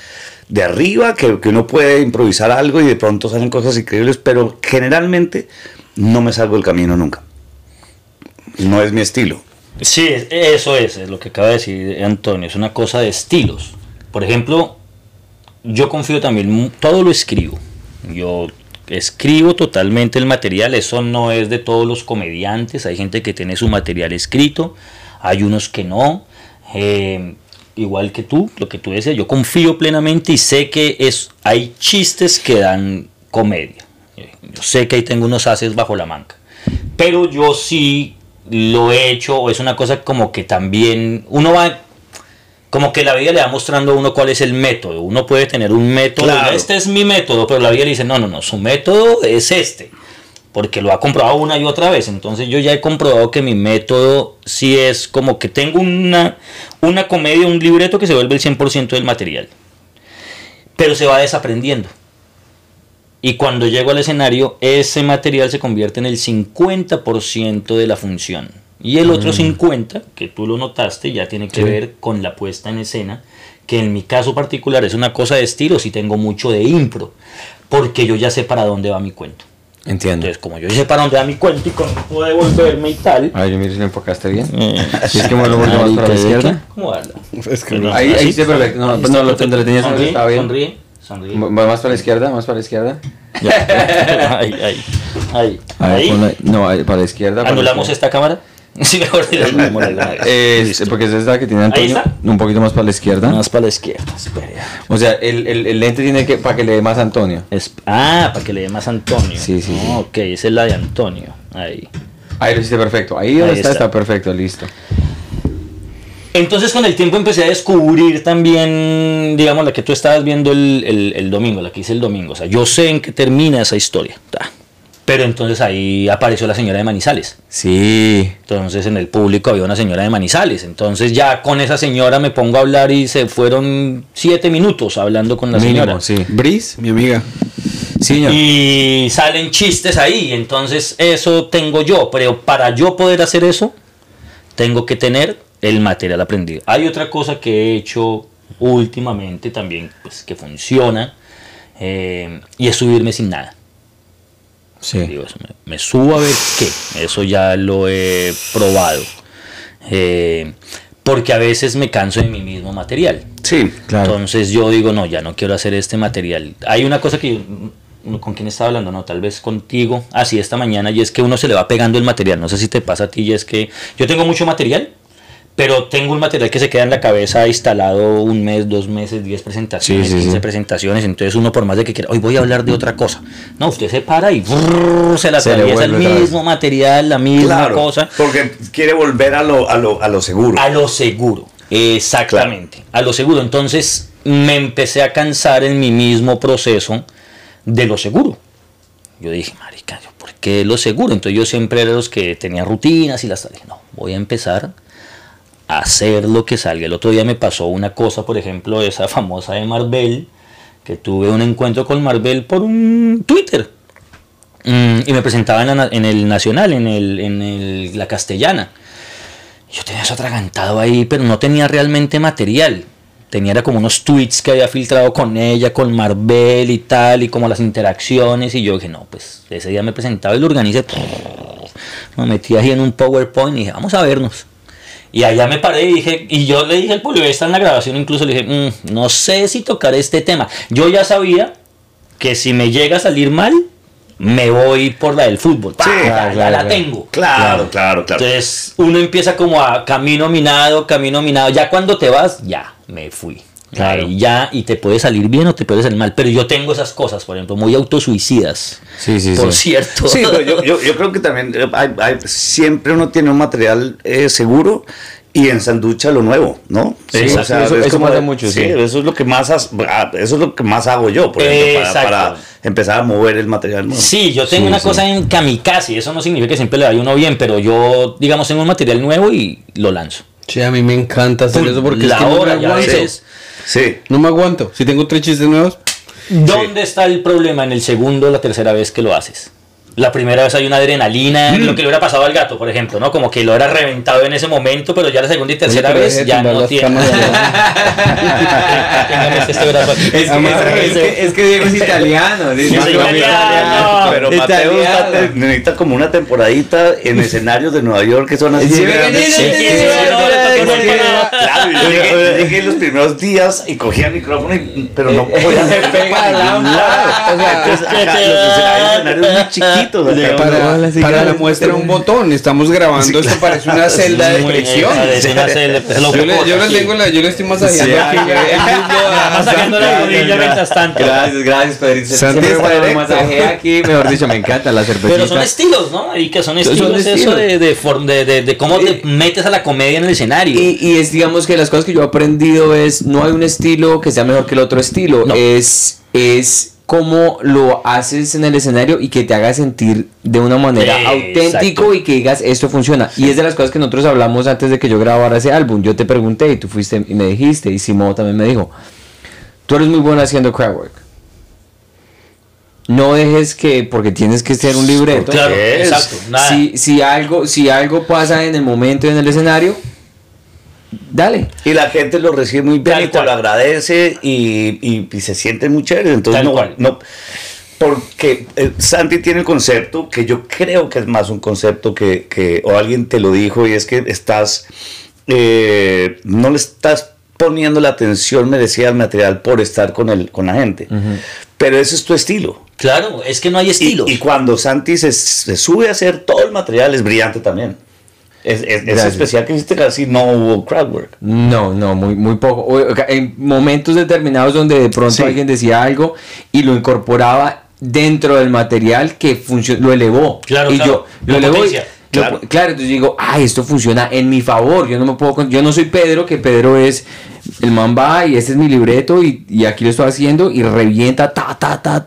de arriba, que, que uno puede improvisar algo y de pronto salen cosas increíbles, pero generalmente no me salgo del camino nunca. No es mi estilo. Sí, es- eso es, es lo que acaba de decir Antonio, es una cosa de estilos. Por ejemplo, yo confío también, todo lo escribo. Yo escribo totalmente el material, eso no es de todos los comediantes, hay gente que tiene su material escrito, hay unos que no. eh, igual que tú, lo que tú decías, yo confío plenamente y sé que es, hay chistes que dan comedia. Eh, Yo sé que ahí tengo unos haces bajo la manga. Pero yo sí lo he hecho, o es una cosa como que también uno va, como que la vida le va mostrando a uno cuál es el método. Uno puede tener un método, Claro. este es mi método, pero la vida le dice, no, no, no, su método es este. Porque lo ha comprobado una y otra vez. Entonces yo ya he comprobado que mi método sí es como que tengo una, una comedia, un libreto que se vuelve el 100% del material. Pero se va desaprendiendo. Y cuando llego al escenario, ese material se convierte en el 50% de la función. Y el otro 50%, que tú lo notaste, ya tiene que Sí. ver con la puesta en escena, que en mi caso particular es una cosa de estilo, si tengo mucho de impro, porque yo ya sé para dónde va mi cuento. Entiendo. Entonces, como yo sé para dónde va mi cuento y cómo puedo devolverme y tal. A ver, yo miro si lo enfocaste bien. eh, Si es que me lo volví más para la izquierda. ¿Cómo darlo? Es que no. Ahí, ahí sí, perfecto. No, ahí no, lo tenías sonríe, estaba bien. sonríe, sonríe. Más para la izquierda, más para la izquierda. Ya. ahí, ahí, ahí. Ahí. no, para la izquierda. ¿Anulamos izquierda. esta cámara? Sí, mejor de vez. Eh, Listo. porque es la que tiene Antonio. Un poquito más para la izquierda. Más para la izquierda, espere. O sea, el, el, el lente tiene que. para que le dé más a Antonio. Es- ah, para que le dé más Antonio. Sí, sí. Ah, ok, esa es la de Antonio. Ahí. Ahí lo hiciste perfecto. Ahí Ahí está, está. está perfecto, listo. Entonces con el tiempo empecé a descubrir también, digamos, la que tú estabas viendo el, el- el domingo, la que hice el domingo. O sea, yo sé en qué termina esa historia. ta. Pero entonces ahí apareció la señora de Manizales. Sí. Entonces en el público había una señora de Manizales. Entonces ya con esa señora me pongo a hablar y se fueron siete minutos hablando con la Mínimo, señora. sí. Brice, mi amiga. Sí, señor. Y salen chistes ahí, entonces eso tengo yo, pero para yo poder hacer eso, tengo que tener el material aprendido. Hay otra cosa que he hecho últimamente también, pues que funciona, eh, y es subirme sin nada. Sí. Digo, me, me subo a ver qué, eso ya lo he probado. Eh, porque a veces me canso de mi mismo material. Sí. Claro. Entonces yo digo, no, ya no quiero hacer este material. Hay una cosa que yo, mm, con quién estaba hablando, no, tal vez contigo, así esta mañana, y es que uno se le va pegando el material. No sé si te pasa a ti, y es que yo tengo mucho material, pero tengo un material que se queda en la cabeza instalado un mes, dos meses, diez presentaciones, Sí, sí, 15 sí. presentaciones. Entonces uno por más de que quiera, hoy voy a hablar de otra cosa. No, usted se para y brrr, se la Se atraviesa el mismo material, la misma Claro. cosa. Porque quiere volver a lo, a lo, a lo seguro. A lo seguro, exactamente. A lo seguro. Entonces me empecé a cansar en mi mismo proceso de lo seguro. Yo dije, marica, ¿yo ¿por qué lo seguro? Entonces yo siempre era los que tenía rutinas y las dije, no, voy a empezar hacer lo que salga. El otro día me pasó una cosa, por ejemplo, esa famosa de Marvel, que tuve un encuentro con Marvel por un Twitter. Mm, y me presentaba en, el Nacional, en, el, en el- la Castellana. Yo tenía eso atragantado ahí, pero no tenía realmente material. Tenía era como unos tweets que había filtrado con ella, con Marvel y tal, y como las interacciones. Y yo dije, no, pues ese día me presentaba y lo organicé. Me metí ahí en un PowerPoint y dije, vamos a vernos. Y allá me paré y dije, y yo le dije al público, está en la grabación incluso, le dije, "Mm, no sé si tocar este tema. Yo ya sabía que si me llega a salir mal, me voy por la del fútbol. Sí, ya, claro, ya la tengo. Claro, claro, claro. Entonces uno empieza como a camino minado, camino minado. Ya cuando te vas, ya me fui. Claro. Ahí ya, y te puede salir bien o te puede salir mal. Pero yo tengo esas cosas, por ejemplo, muy autosuicidas. Sí, sí, por sí. cierto. Sí, pero yo, yo, yo creo que también eh, hay- hay- siempre uno tiene un material eh, seguro y ensanducha lo nuevo, ¿no? Sí, eso- eso pasa mucho, sí. Eso es lo que más has- ah, eso es lo que más hago yo, por ejemplo, para, para empezar a mover el material nuevo. Sí, yo tengo Sí, una sí. cosa en kamikaze. Eso no significa que siempre le vaya uno bien, pero yo, digamos, tengo un material nuevo y lo lanzo. Sí, a mí me encanta hacer eso porque la es que no hora me ya aguanto. Sí. No me aguanto. Si tengo tres chistes nuevos, ¿Dónde está el problema en el segundo o la tercera vez que lo haces? La primera vez hay una adrenalina, Mm. lo que le hubiera pasado al gato, por ejemplo, ¿no? Como que lo era reventado en ese momento, pero ya la segunda y tercera vez ya no tiene. este brazo aquí. Es que, es que- es que Diego es italiano. es italiano. Pero Mateo necesita como una temporadita en escenarios de Nueva York que son así. Sí, sí, sí, sí, sí. Claro, yo llegué, llegué los primeros días y cogía el micrófono, y- pero no podía Se pega la O sea, entonces, que ajá, te- los escenarios muy chiquitos. Acá. para, sí, la muestra un botón. Estamos grabando. Esto parece una celda de lo Yo le, yo le sí. tengo la, yo le estoy masajeando Sí, aquí. Además, sacando la rodilla mientras tanto. Gracias, gracias, Pedrito. Santi aquí, mejor dicho, me encanta la cervecita. Pero son estilos, ¿no? Y que son estilos, eso de, de, form- de, de- de cómo te metes a la comedia en el escenario. Y, y es, digamos, que las cosas que yo he aprendido es, no hay un estilo que sea mejor que el otro estilo, No. es, es cómo lo haces en el escenario y que te haga sentir de una manera Eh, auténtico exacto. y que digas, esto funciona. Y es de las cosas que nosotros hablamos antes de que yo grabara ese álbum. Yo te pregunté y tú fuiste y me dijiste, y Simón también me dijo, tú eres muy bueno haciendo crowd work. No dejes que, porque tienes que ser un libreto. claro, es- exacto. Nada. Si, si, algo, si algo pasa en el momento en el escenario, dale. Y la gente lo recibe muy bien Tal y te lo agradece y, y- y se siente muy chévere. Entonces, Tal no, cual. no- porque eh, Santi tiene el concepto que yo creo que es más un concepto que, que- o alguien te lo dijo, y es que estás, eh, no le estás poniendo la atención merecida al material por estar con, el, con la gente. Pero ese es tu estilo. Claro, es que no hay Y, estilos. y cuando Santi se, se sube a hacer todo el material, es brillante también. Es, es, especial que hiciste casi no hubo crowd work. No, no, muy, muy poco. En momentos determinados donde de pronto Sí. alguien decía algo y lo incorporaba dentro del material que lo elevó. Claro, y claro. yo lo elevó. y- potencia. lo- Claro. claro, entonces digo, ay, esto funciona en mi favor. Yo no me puedo, yo no soy Pedro, que Pedro es el man va y este es mi libreto y, y aquí lo estoy haciendo y revienta, ta, ta, ta.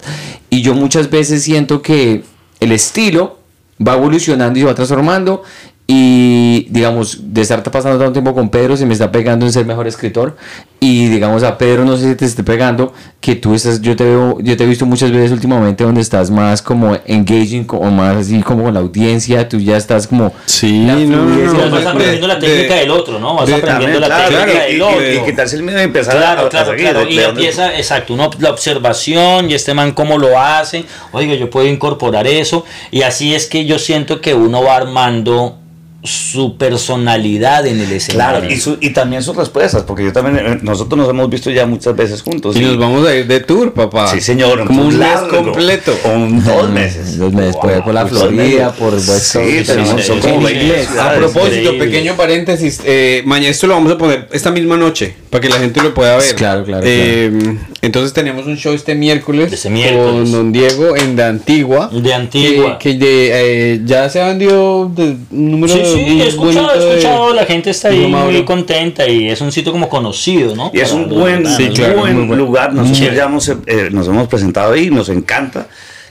Y yo muchas veces siento que el estilo va evolucionando y se va transformando y digamos de estar pasando tanto tiempo con Pedro se me está pegando en ser mejor escritor y digamos a Pedro no sé si te esté pegando que tú estás yo te veo yo te he visto muchas veces últimamente donde estás más como engaging como más así como con la audiencia tú ya estás como Sí, La no, no, no. Pero vas de- aprendiendo la de- técnica del otro, ¿no? Vas de- aprendiendo la Claro, técnica y- del y- otro. y, quitarse el miedo de empezar a- Claro, a, claro, seguir, claro. de- Y de empieza, exacto, uno, la observación y este man cómo lo hace. Oiga, yo puedo incorporar eso. Y así es que yo siento que uno va armando su personalidad en el escenario. Claro, y, su- y también sus respuestas, porque yo también, eh, nosotros nos hemos visto ya muchas veces juntos. Y nos vamos a ir de tour, papá. Sí, señor. Como un mes completo. Dos meses. dos meses por, por la Florida por. West Sí, son sí, como sí, 20 sí. A propósito, increíble. pequeño paréntesis, eh, mañana esto lo vamos a poner esta misma noche para que la gente lo pueda ver. Claro, claro, Eh, Entonces tenemos un show este miércoles, Este miércoles. con Don Diego en la Antigua. De Antigua. Que, que de, eh, ya se ha vendido de un número Sí, sí, muy he escuchado, he de- escuchado, la gente está ahí muy contenta y es un sitio como conocido, ¿no? Y es Para un buen. Sí, claro, buen lugar. Nosotros ya hemos, eh, nos hemos presentado ahí, nos encanta.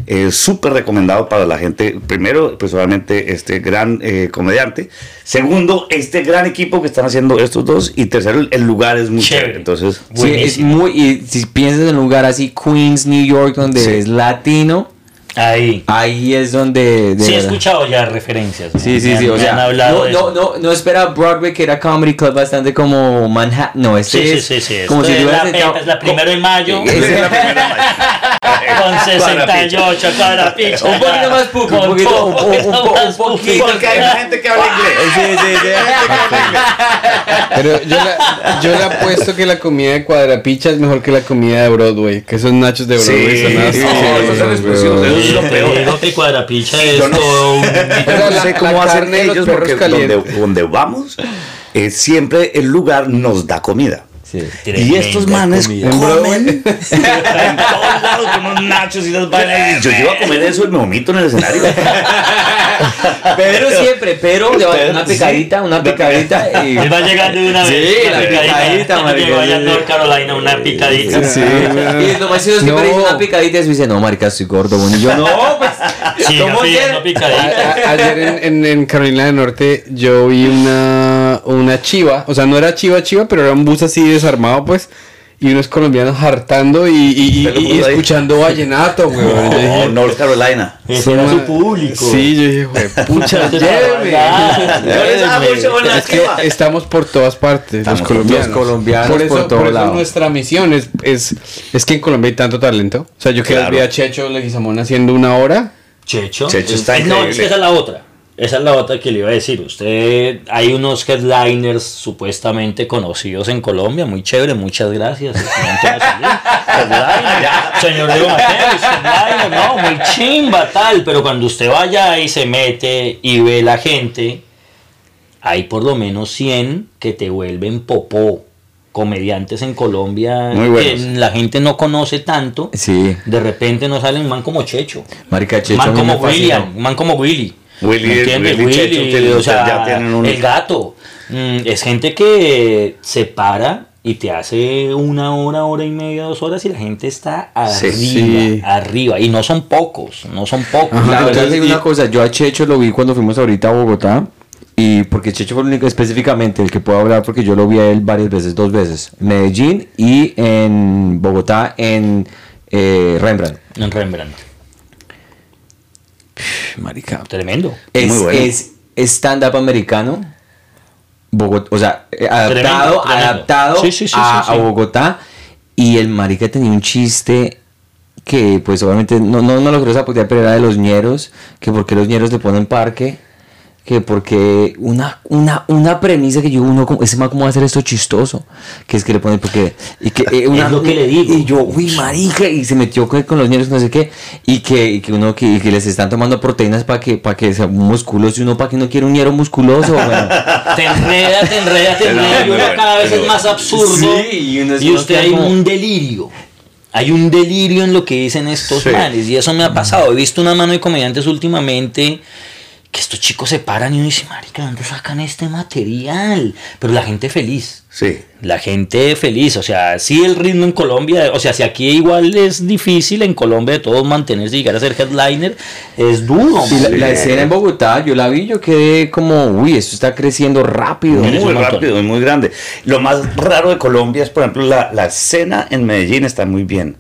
Es súper recomendado para la gente. Primero, pues obviamente, este gran eh, comediante. Segundo, este gran equipo que están haciendo estos dos. Y tercero, el- lugar es muy Chévere. chévere. Entonces, Sí, es muy y si piensas en un lugar así Queens New York donde Sí. es latino Ahí. Ahí es donde... de Sí, he verdad. escuchado ya referencias. ¿no? Sí, sí, Me sí, han- o sea, han hablado no, de no, eso. no, no espera Broadway que era Comedy Club bastante como Manhattan, no, este Sí, sí, es sí, sí. como Esto si es hubiera la, sentado- es la primero de mayo. Es la primera Con 68 cada picha. Un poquito más pupi, un poquito, un po- un po- un pupi. poquito. Porque hay gente que habla inglés. Sí, sí, sí. Pero yo le, yo le apuesto que la comida de cuadrapicha es mejor que la comida de Broadway. Que esos nachos de Broadway Sí, son sí, Sí, lo peor. digo que cuadrapicha es Yo no- todo un- Yo la- no sé cómo hacen ellos porque donde, donde vamos, eh, siempre el lugar nos da comida. Sí. Y estos manes comida. comen en todos lados con unos nachos y las vainas. Yo llego a comer eso y me vomito en el escenario. Pedro siempre, pero le va una picadita, una picadita y... Va llegando de una Sí, vez. una la picadita, marica, Llegó allá a sí. North Carolina, una picadita. Sí, Y lo más chido es que No. Pedro dice una picadita y eso dice, no, marica, estoy gordo, bueno, y yo, no, pues, Siga ¿cómo quiere? picadita. A- a- ayer en, en- en Carolina del Norte yo vi una, una chiva, o sea, no era chiva chiva, pero era un bus así desarmado, pues, y unos colombianos hartando y, y- y- y escuchando vallenato, güey. Yo O dije, North Carolina. Ese era su público. Sí, yo dije, güey, pucha, lléveme. Yo les hago mucho con la Es que estamos por todas partes, Estamos los colombianos. los colombianos por eso, por todo por eso lado. nuestra misión es, es, es que en Colombia hay tanto talento. O sea, yo que Claro. vi a Checho Leguizamón haciendo una hora. Checho. Checho está Eh, No, increíble. es que esa es la otra. Esa es la otra que le iba a decir. Usted, hay unos headliners supuestamente conocidos en Colombia, muy chévere, muchas gracias. Headliner, Señor Diego Mateus, headliner, no, muy chimba, tal. Pero cuando usted vaya y se mete y ve la gente, hay por lo menos 100 que te vuelven popó. Comediantes en Colombia que la gente no conoce tanto. Sí, De repente no salen man como Checho. marica, Checho, man como. William, un man como Willy. Willy- ¿Me entiendes? Willy, Checho tienen- o sea, ya tienen un- el gato. Mm, es gente que se para y te hace una hora, hora y media, dos horas y la gente está arriba, Sí. arriba. Y no son pocos, no son pocos. Ajá, La verdad y- una cosa, yo a Checho lo vi cuando fuimos ahorita a Bogotá. Y porque Checho fue el único específicamente el que puedo hablar porque yo lo vi a él varias veces, dos veces. En Medellín y en Bogotá en eh, Rembrandt. En Rembrandt. Marica. Tremendo. Es, Muy bueno. es stand-up americano. Bogotá, o sea, eh, adaptado, tremendo. adaptado Sí, sí, sí, a, sí, sí. a Bogotá. Y el marica tenía un chiste que pues obviamente no, no, no lo quiero zapotear, pero era de los ñeros, que porque los ñeros le ponen parque, que porque una, una, una premisa que yo uno ese man cómo va a hacer esto chistoso, que es que le ponen porque y que eh, una, Es lo que le digo. y yo, uy marica, y se metió con, con los ñeros no sé qué, y que, y que uno que, y que les están tomando proteínas para que, para que sean musculosos y uno para que no quiere un ñero musculoso, bueno. Te enreda, te enreda, te enreda. Y uno cada vez es más absurdo. Sí, y uno usted hay como- un delirio. Hay un delirio en lo que dicen estos Sí. manes. Y eso me ha pasado. He visto una mano de comediantes últimamente que estos chicos se paran y uno dice, marica, ¿de dónde sacan este material? Pero la gente feliz. Sí. La gente feliz, o sea, sí el ritmo en Colombia, o sea, si aquí igual es difícil en Colombia de todos mantenerse y llegar a ser headliner, es duro. Y la, escena en Bogotá, yo la vi, yo quedé como, uy, esto está creciendo rápido. Muy montón. rápido y muy grande. Lo más raro de Colombia es, por ejemplo, la, la escena en Medellín está muy bien.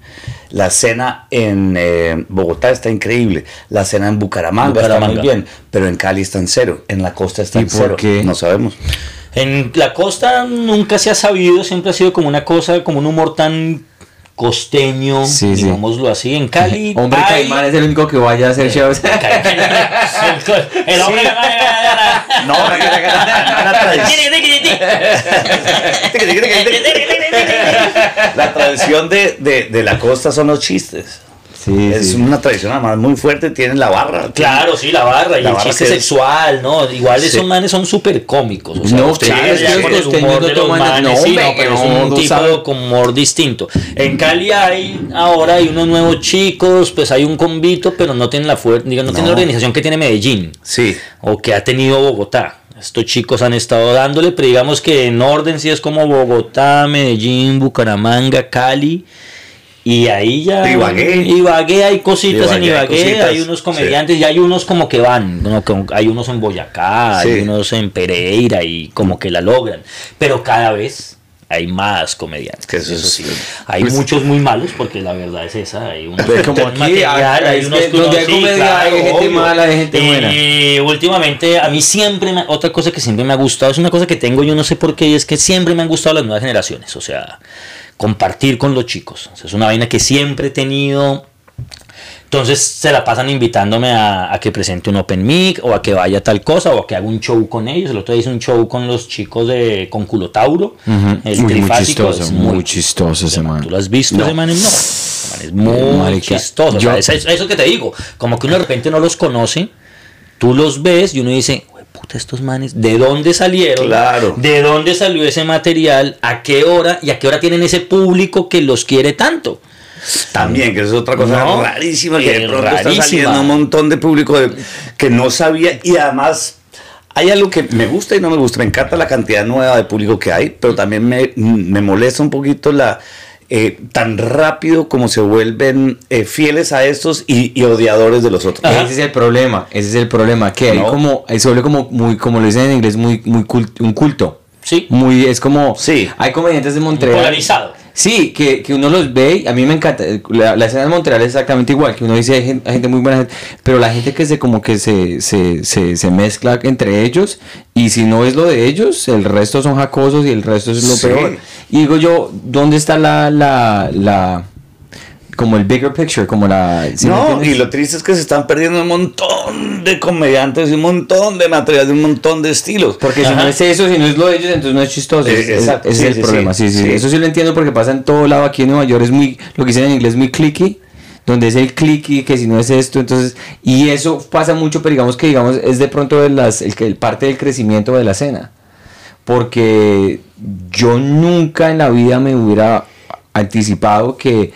La escena en eh, Bogotá está increíble. La escena en Bucaramanga, está muy bien. Pero en Cali está en cero. En la costa está ¿Y en por cero. qué? No sabemos. En la costa nunca se ha sabido, siempre ha sido como una cosa, como un humor tan costeño, Sí, digámoslo así. En Cali. Hombre, hay- Caimán es el único que vaya a hacer shows. El hombre. No, la, la- la tradición, la tradición de, de- de la costa son los chistes. Sí, es sí. una tradición además muy fuerte. Tienen la barra. Claro, sí, la barra y La el barra chiste que es- sexual, ¿no? Igual Sí. esos manes son súper cómicos. O sea, No, claro, es que los con el humor no de los toman- manes, no, sí, hombre, no, pero es no, un no tipo sabe. de humor distinto. En Cali hay ahora hay unos nuevos chicos, pues hay un convito, pero no tienen la fuerza, digo, no, tienen la No. organización que tiene Medellín Sí. o que ha tenido Bogotá. Estos chicos han estado dándole, pero digamos que en orden sí es como Bogotá, Medellín, Bucaramanga, Cali. Y ahí ya. Ibagué. Ibagué hay cositas en Ibagué hay cositas, hay unos comediantes y hay unos como que van. Hay unos en Boyacá, Sí. hay unos en Pereira y como que la logran. Pero cada vez hay más comediantes. Que eso eso es- sí. Hay muchos muy malos, porque la verdad es esa. Hay unos Pues como aquí, material, hay- es unos que que hay sí, hay gente mala, hay gente buena. Y últimamente, a mí siempre, me- otra cosa que siempre me ha gustado, es una cosa que tengo, yo no sé por qué, y es que siempre me han gustado las nuevas generaciones. O sea, compartir con los chicos. O sea, es una vaina que siempre he tenido. Entonces se la pasan invitándome a, a que presente un open mic o a que vaya tal cosa o a que haga un show con ellos. El otro día hice un show con los chicos de con Culotauro. El Uy, muy chistoso, es muy chistoso ese man. ¿Tú lo has visto ese man? No. Ese man es muy Marica, chistoso. O yo- sea, es, es eso que te digo. Como que uno de repente no los conoce, tú los ves y uno dice, "Hue puta, estos manes, ¿de dónde salieron? Claro. ¿De dónde salió ese material? ¿A qué hora? ¿Y a qué hora tienen ese público que los quiere tanto? También, que es otra cosa No, rarísima, que de pronto está rarísima. saliendo un montón de público de- que no sabía y además hay algo que me gusta y no me gusta. Me encanta la cantidad nueva de público que hay, pero también me, me molesta un poquito la eh, tan rápido como se vuelven eh, fieles a estos y, y odiadores de los otros. Ese es el problema, ese es el problema, que hay No. como, se vuelve como muy, como lo dicen en inglés, muy, muy cult- un culto. Sí. Muy, es como, Sí. hay comediantes de Montreal. Polarizado. Sí, que, que uno los ve, y a mí me encanta, la, la escena de Montreal es exactamente igual, que uno dice hay gente, hay gente muy buena, pero la gente que se como que se, se, se, se mezcla entre ellos, y si no es lo de ellos, el resto son jacosos y el resto es lo Sí. peor. Y digo yo, ¿dónde está la, la, la, como el bigger picture, como la... ¿sí no, y lo triste es que se están perdiendo un montón de comediantes y un montón de material un montón de estilos. Porque si no es eso, si no es lo de ellos, entonces no es chistoso. Eh, exacto, ese sí, es el sí, problema. sí, Sí. Eso sí lo entiendo porque pasa en todo lado. Aquí en Nueva York es muy, lo que dicen en inglés, muy clicky. Donde es el clicky, que si no es esto, entonces. Y eso pasa mucho, pero digamos que digamos es de pronto de las, el parte del crecimiento de la escena. Porque yo nunca en la vida me hubiera anticipado que,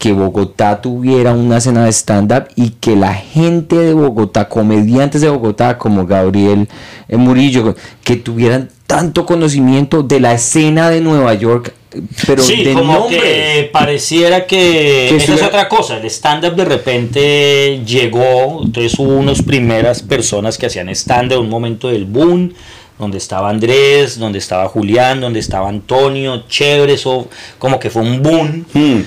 que Bogotá tuviera una escena de stand-up y que la gente de Bogotá, comediantes de Bogotá como Gabriel eh, Murillo, que tuvieran tanto conocimiento de la escena de Nueva York, pero sí, de como nombres. que pareciera que, Que esa es otra cosa. El stand-up de repente llegó, entonces hubo unas primeras personas que hacían stand-up, un momento del boom, donde estaba Andrés, donde estaba Julián, donde estaba Antonio, chévere, eso como que fue un boom. Hmm.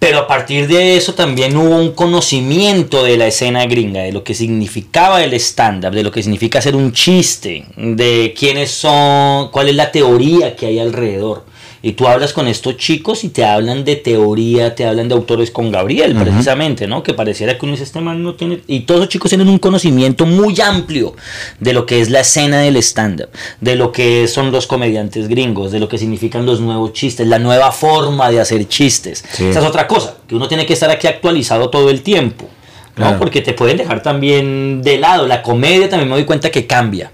Pero a partir de eso también hubo un conocimiento de la escena gringa, de lo que significaba el stand-up, de lo que significa hacer un chiste, de quiénes son, cuál es la teoría que hay alrededor. Y tú hablas con estos chicos y te hablan de teoría, te hablan de autores con Gabriel, precisamente, ¿no? Que pareciera que uno dice, este man no tiene... Y todos los chicos tienen un conocimiento muy amplio de lo que es la escena del stand-up, de lo que son los comediantes gringos, de lo que significan los nuevos chistes, la nueva forma de hacer chistes. Sí. Esa es otra cosa, que uno tiene que estar aquí actualizado todo el tiempo, ¿no? Claro. Porque te pueden dejar también de lado. La comedia también me doy cuenta que cambia.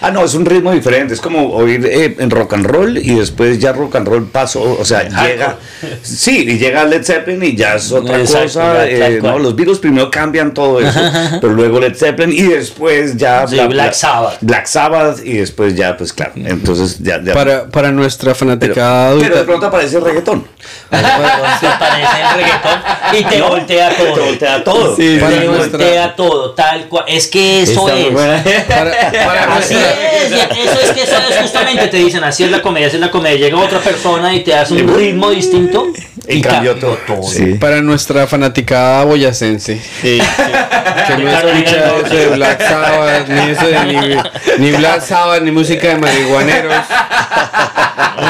Ah, no, es un ritmo diferente. Es como oír eh, en rock and roll y después ya rock and roll pasó. O sea, llega. Sí, y llega Led Zeppelin y ya es otra Exacto, cosa. eh, no, los Beatles primero cambian todo eso, pero luego Led Zeppelin y después ya. Sí, Black Sabbath. Black Sabbath y después ya, pues claro. Entonces ya. ya- Para, para nuestra pero, fanaticada pero de pronto aparece el reggaetón. Se parece el reggaetón y te No, voltea todo. te voltea todo. Sí, te nuestra- voltea todo, tal cual. Es que eso Está es. Para, para Así nuestra- es, y eso es que eso es justamente te dicen así es la comedia, así es la comedia. Llega otra persona y te hace un ritmo distinto Y cambió todo. Sí. Para nuestra fanaticada boyacense, que, no escucha eso de Black Sabbath, ni eso de ni, ni Black Sabbath, ni música de marihuaneros.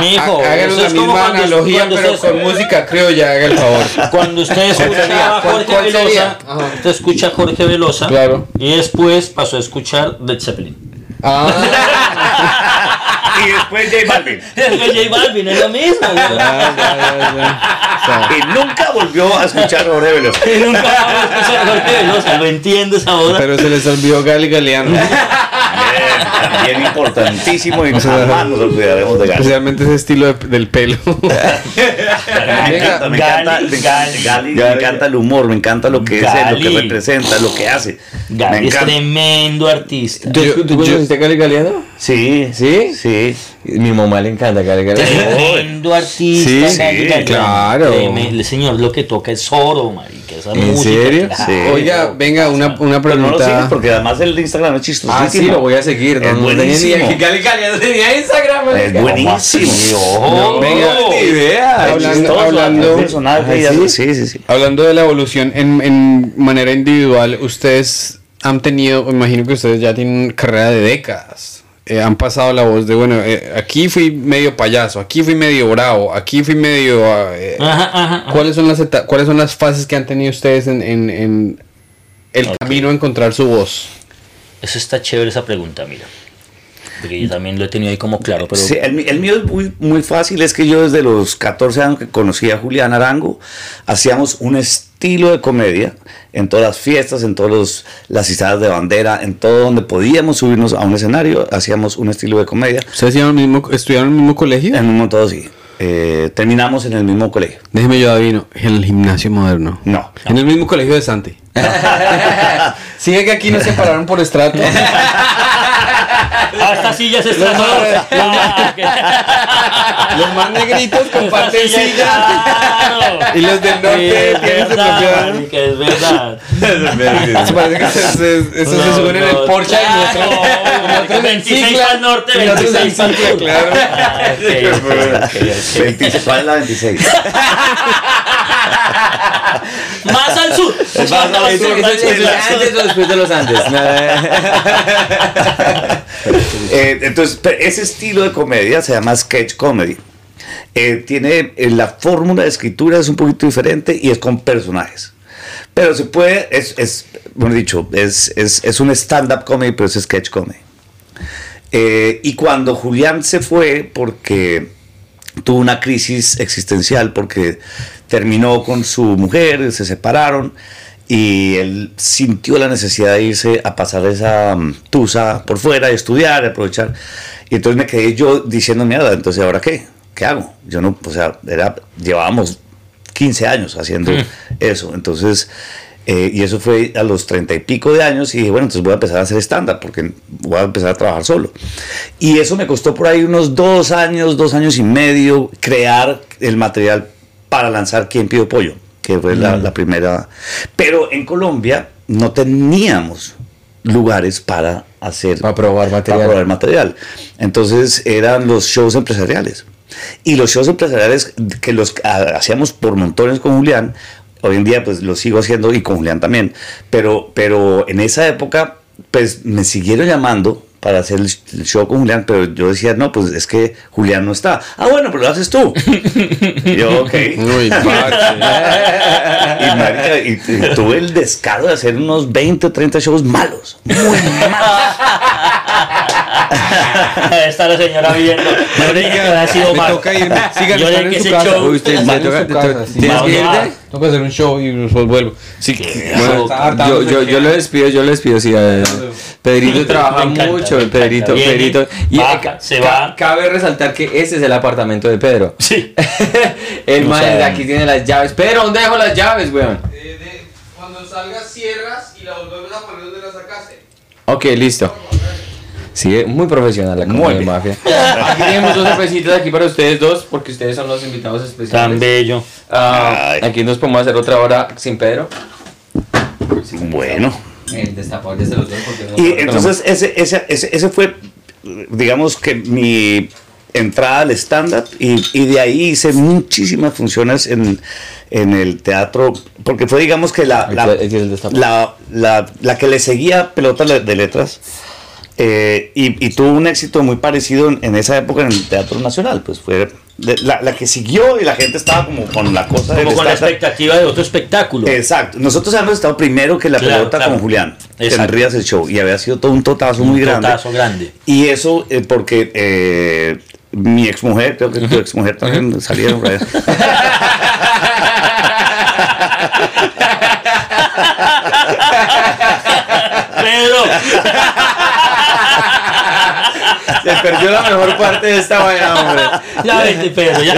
Mijo, Hagan la misma cuando- analogía, cuando pero con música criolla, haga el favor. Cuando usted escuchaba a ¿Cuál- Jorge? Velosa, usted escucha a Jorge Velosa Claro. y después pasó a escuchar Led Zeppelin. Ah, Y después J Balvin. Después J Balvin, es lo mismo. güey. ya, ya, ya, ya. O sea, Y nunca volvió a escuchar Jorge Velosa. Y nunca vamos a escuchar a Jorge Velosa, lo entiendes ahora. pero se les olvidó Gali Galeano. Bien, también importantísimo y jamás nos olvidaremos de Gali. Especialmente ese estilo de- del pelo. Me encanta, me encanta, Gali, me encanta, Gali. Me encanta el humor, me encanta lo que es lo que representa, lo que hace. Me Gali es encanta. tremendo artista. ¿Tú, Yo- tú yo- conociste a Gali Galeano? Sí, ¿Sí? sí. Mi mamá le encanta Cali Cali. Tremendo artista. Sí, sí, claro. El señor lo que toca es oro, marica. Esa ¿En música, serio? claro. Sí. Oiga, venga, una, una Pero no lo pregunta. sigues porque además el Instagram es chistoso. Ah, sí, lo voy a seguir. No, Es no tenía ni idea buenísimo. que Cali Cali no tenía Instagram. Es buenísimo. No, venga, ni idea. Hablando- chistoso, hablando- personaje ¿Ah? Sí, sí, sí. Hablando de la evolución en, en manera individual, ustedes han tenido, imagino que ustedes ya tienen carrera de décadas. Eh, han pasado la voz de, bueno, eh, aquí fui medio payaso, aquí fui medio bravo, aquí fui medio... ah, eh, Ajá, ajá, ajá. ¿cuáles, son las ¿Cuáles son las fases que han tenido ustedes en, en- en el camino a encontrar su voz? Eso está chévere esa pregunta, mira. Porque yo también lo he tenido ahí como claro, pero. Sí, el mío es muy, muy fácil, es que yo desde los 14 años que conocí a Julián Arango, hacíamos un estilo de comedia en todas las fiestas, en todas las izadas de bandera, en todo donde podíamos subirnos a un escenario, hacíamos un estilo de comedia. ¿Ustedes iban al mismo, estudiaron en el mismo colegio? En un montón sí. Eh, terminamos en el mismo colegio. Déjeme yo adivino, en el gimnasio moderno. No. En el mismo colegio de Santi. Sigue que aquí nos separaron por estrato. Ah, esta silla se está. Los más negritos comparten Esta silla. claro. Y los del norte Sí, tienen es su verdad, propia. es verdad. Eso parece que se, se- eso se No, suben en el Porsche y nosotros- nosotros en 26 cicla. al norte, y nosotros en 26 al sur. claro. Ah, ok, ok, ok, ok. 26, ¿Cuál es la 26? Más al sur. Más al ¿Eso sur. antes o después de los Andes? Eh, entonces, ese estilo de comedia se llama sketch comedy. Eh, tiene eh, la fórmula de escritura es un poquito diferente y es con personajes. Pero se puede, es, es bueno dicho, es, es, es un stand-up comedy, pero es sketch comedy. Eh, y cuando Julián se fue, porque tuvo una crisis existencial, porque terminó con su mujer, se separaron, y él sintió la necesidad de irse a pasar esa mm, tusa por fuera, y estudiar, aprovechar. Y entonces me quedé yo diciendo, mierda, entonces ¿ahora qué? ¿Qué hago? Yo no, o sea, era, llevábamos 15 años haciendo eso. Entonces, eh, y eso fue a los 30 y pico de años y dije, bueno, entonces voy a empezar a hacer estándar porque voy a empezar a trabajar solo. Y eso me costó por ahí unos dos años, dos años y medio crear el material para lanzar Quién Pido Pollo, que fue la, la primera. Pero en Colombia no teníamos lugares para hacer Para probar material. para probar material. Entonces eran los shows empresariales. Y los shows empresariales que los ha- hacíamos por montones con Julián, hoy en día pues los sigo haciendo y con Julián también, pero, pero en esa época pues me siguieron llamando para hacer el show con Julián, pero yo decía, no, pues es que Julián no está. Ah, bueno, pero lo haces tú. Y yo, ok. Uy. Y, marica, y- y tuve el descaro de hacer unos 20 o 30 shows malos. Muy malos. Está la señora viendo. Yo que había sido Me mal. toca irme. Yo que ese show- usted le en toca-. Tengo que hacer un show y después vuelvo. Sí, Bueno, yo, yo, yo lo despido, yo lo despido, sí. eh, Pedrito trabaja mucho. Pedrito, Pedrito. Y baja, eh, ca- se va. cabe resaltar que ese es el apartamento de Pedro. Sí. el man de aquí tiene las llaves. Pedro, ¿dónde dejo las llaves, weón? cuando salgas cierras y la volvemos a poner donde la sacaste. Ok, listo. Sí, es muy profesional la comedia bien. mafia. Aquí tenemos dos cervecitas aquí para ustedes dos, porque ustedes son los invitados Tan especiales. bello. Ah, aquí nos podemos hacer otra hora sin Pedro. Bueno. El destapador ya se los doy porque no Y entonces ese, ese, ese, ese fue, digamos que mi entrada al stand-up y, y de ahí hice muchísimas funciones en, en el teatro, porque fue digamos que la, la, la, la- la que le seguía pelota de de letras. Eh, y, y tuvo un éxito muy parecido en, en esa época en el Teatro Nacional, pues fue de- la, la que siguió y la gente estaba como con la cosa Como con la expectativa de otro espectáculo. Exacto. Nosotros habíamos estado primero que la Claro, pelota claro. con Julián, en. Rías el Show, y había sido todo un totazo muy Un grande. totazo grande. Y eso eh, porque eh, mi exmujer, creo que tu exmujer también salieron Se perdió la mejor parte de esta vaina, hombre. Ya vete, Pedro. Ya.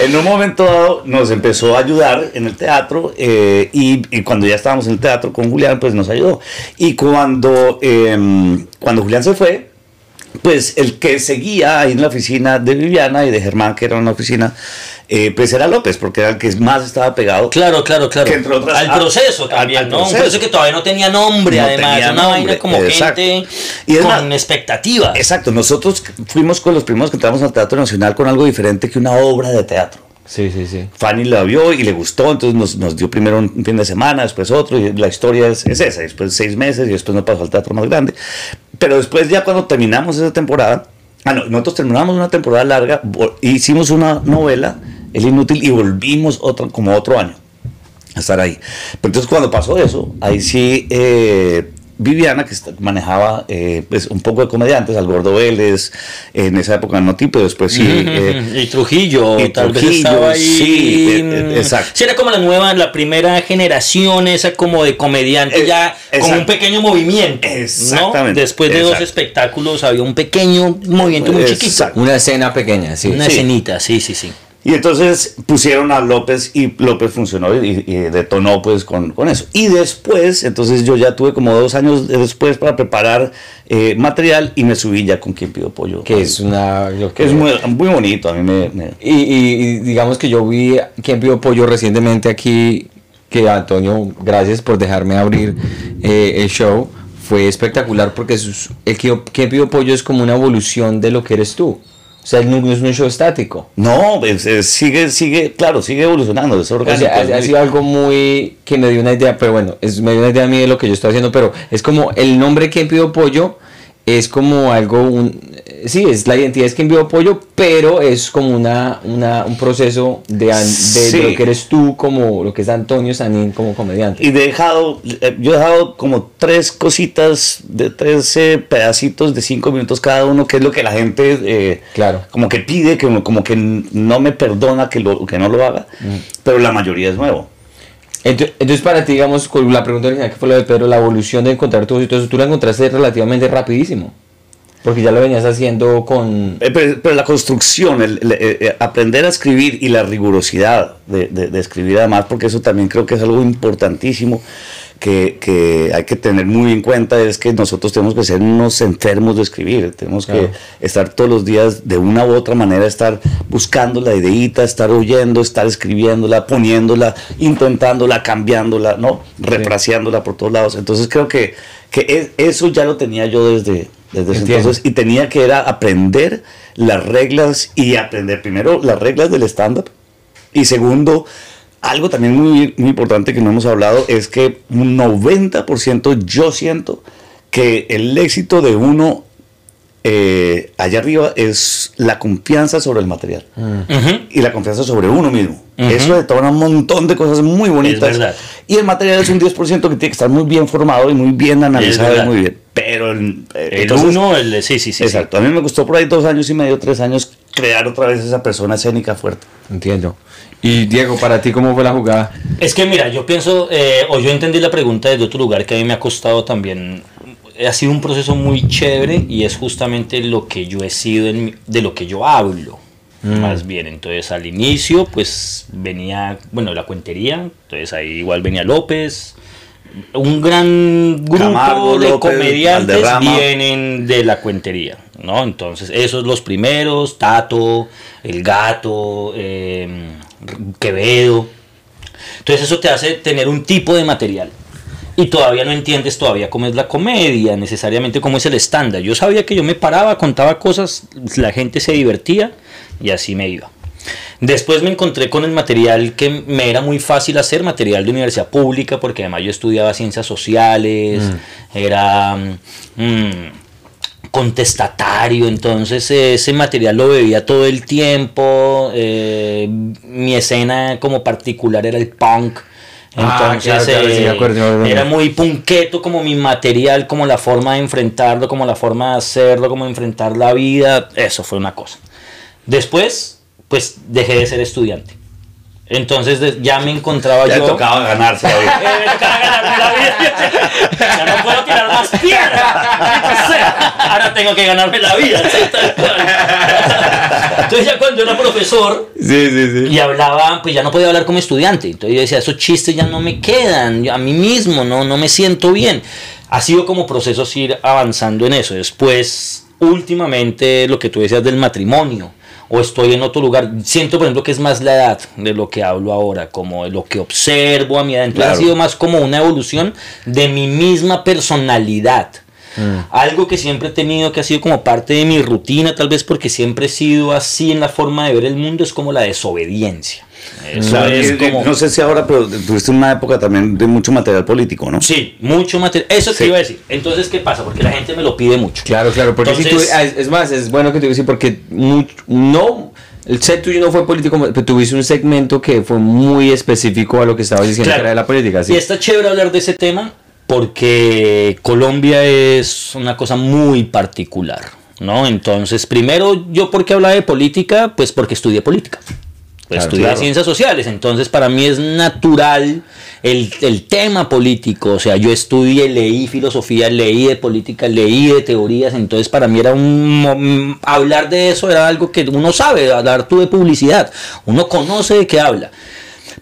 en un momento dado nos empezó a ayudar en el teatro eh, y, y cuando ya estábamos en el teatro con Julián, pues nos ayudó. Y cuando, em, cuando Julián se fue, pues el que seguía ahí en la oficina de Viviana y de Germán, que era en la oficina, eh, pues era López, porque era el que más estaba pegado. Claro, claro, claro. Que entre otras- al ah, proceso al- también, al ¿no? proceso. Un proceso que todavía no tenía nombre, No además. tenía una nombre, vaina como exacto. gente Y con expectativas. Exacto, nosotros fuimos con los primeros que entramos al Teatro Nacional con algo diferente que una obra de teatro. Sí, sí, sí. Fanny la vio y le gustó, entonces nos, nos dio primero un fin de semana, después otro, y la historia es, es esa, después seis meses y después nos pasó al teatro más grande. Pero después ya cuando terminamos esa temporada, ah no, nosotros terminamos una temporada larga, hicimos una novela, El Inútil, y volvimos otro, como otro año a estar ahí. Pero entonces cuando pasó eso, ahí sí eh, Viviana, que está- manejaba eh, pues, un poco de comediantes, al Gordo Vélez, en esa época no tipo, después sí... eh, y Trujillo, y tal vez Trujillo, estaba ahí. sí, eh, eh, exacto. Sí, era como la nueva, la primera generación, esa como de comediante, Eh, ya con un pequeño movimiento. ¿no? Exactamente, Después de dos espectáculos había un pequeño movimiento muy chiquito. Exacto. Una escena pequeña, sí. Una Sí. escenita, sí, sí, sí. Y entonces pusieron a López y López funcionó y, y detonó pues con, con eso. Y después, entonces yo ya tuve como dos años después para preparar eh, material y me subí ya con quien pido pollo. Que es una... lo Que es muy, muy bonito, a mí me... me- Y, y- y digamos que yo vi quien pidió pollo recientemente aquí, que Antonio, gracias por dejarme abrir eh, el show. Fue espectacular porque es- el quien pidió pollo es como una evolución de lo que eres tú. O sea, no es un show estático. No, es- es- sigue, sigue, claro, sigue evolucionando, es O orgánico. sea, ha, sido algo muy que me dio una idea, pero bueno, es, me dio una idea a mí de lo que yo estoy haciendo, pero es como el nombre quien pidió pollo es como algo, un, sí, es la identidad es quien pidió pollo, pero es como una, una un proceso de, de Sí. lo que eres tú, como lo que es Antonio Sanín como comediante. Y he dejado, eh, yo he dejado como tres cositas de 13 pedacitos de cinco minutos cada uno, que es lo que la gente eh, Claro. como que pide, que, como que no me perdona que, lo, que no lo haga, pero la mayoría es nuevo. Ento- Entonces, para ti, digamos, con la pregunta original que fue lo de Pedro, la evolución de encontrar todo eso, tú la encontraste relativamente rapidísimo. Porque ya lo venías haciendo con... Eh, Pero, pero la construcción, el, el, eh, eh, aprender a escribir y la rigurosidad de, de- de escribir además, porque eso también creo que es algo importantísimo que, que hay que tener muy en cuenta, es que nosotros tenemos que ser unos enfermos de escribir, tenemos Claro. que estar todos los días de una u otra manera, estar buscando la ideita, estar oyendo, estar escribiéndola, poniéndola, intentándola, cambiándola, ¿no? Por todos lados. Entonces creo que, que es- eso ya lo tenía yo desde, desde ese entonces y tenía que era aprender las reglas y aprender primero las reglas del stand-up. Y segundo, algo también muy, muy importante que no hemos hablado es que un 90% yo siento que el éxito de uno eh, allá arriba es la confianza sobre el material Ujú. y la confianza sobre uno mismo. Ujú. Eso detona un montón de cosas muy bonitas. Es verdad. Y el material es un 10% que tiene que estar muy bien formado y muy bien analizado y muy bien. Pero el, eh, El entonces- uno, el sí, sí, sí. sí. Exacto. A mí me gustó por ahí dos años y medio, tres años, crear otra vez esa persona escénica fuerte. Entiendo. Y Diego, para ti, ¿cómo fue la jugada? Es que mira, yo pienso, eh, o yo entendí la pregunta desde otro lugar que a mí me ha costado también. Ha sido un proceso muy chévere y es justamente lo que yo he sido, en de lo que yo hablo. Más bien, entonces al inicio, pues venía, bueno, la cuentería, entonces ahí igual venía López, un gran grupo Camargo, de López, comediantes Valderrama. vienen de la cuentería, ¿no? Entonces, esos los primeros, Tato, El Gato, eh, Quevedo. Entonces eso te hace tener un tipo de material. Y todavía no entiendes todavía cómo es la comedia, necesariamente cómo es el estándar. Yo sabía que yo me paraba, contaba cosas, la gente se divertía y así me iba. Después me encontré con el material que me era muy fácil hacer, material de universidad pública, porque además yo estudiaba ciencias sociales, era mm, contestatario, entonces ese material lo bebía todo el tiempo, eh, mi escena como particular era el punk. Ah, Entonces claro, claro, sí, me eh, acuerdo. era muy punqueto como mi material, como la forma de enfrentarlo, como la forma de hacerlo, como enfrentar la vida. Eso fue una cosa. Después, pues dejé de ser estudiante. Entonces ya me encontraba Ya yo. tocaba ganarse la vida. Eh, me tocaba ganarme la vida. Ya no puedo tirar más piedra. maldita sea. Ahora tengo que ganarme la vida. Entonces ya cuando era profesor Sí, sí, sí. y hablaba, pues ya no podía hablar como estudiante. Entonces yo decía, esos chistes ya no me quedan. A mí mismo no, no me siento bien. Ha sido como procesos ir avanzando en eso. Después, últimamente, lo que tú decías del matrimonio. O estoy en otro lugar. Siento, por ejemplo, que es más la edad de lo que hablo ahora, como de lo que observo a mi edad. Entonces Claro. ha sido más como una evolución de mi misma personalidad. Algo que siempre he tenido que ha sido como parte de mi rutina, tal vez porque siempre he sido así en la forma de ver el mundo, es como la desobediencia. Eso Claro, es y- y como... No sé si ahora, pero tuviste una época también de mucho material político, ¿no? Sí, mucho material. Eso te Sí. iba a decir. Entonces, ¿qué pasa? Porque la gente me lo pide mucho. Claro, claro, porque si tú, Entonces- ah, es, es más, es bueno que te digas porque no, el set tuyo no fue político, pero tuviste un segmento que fue muy específico a lo que estabas diciendo Claro. que era de la política, sí. Y está chévere hablar de ese tema porque Colombia es una cosa muy particular, ¿no? Entonces, primero, yo por qué hablaba de política, pues porque estudié política. Pues Claro, estudié claro. ciencias sociales, entonces para mí es natural el, el tema político, o sea, yo estudié, leí filosofía, leí de política, leí de teorías, entonces para mí era un... hablar de eso era algo que uno sabe, hablar tú de publicidad, uno conoce de qué habla.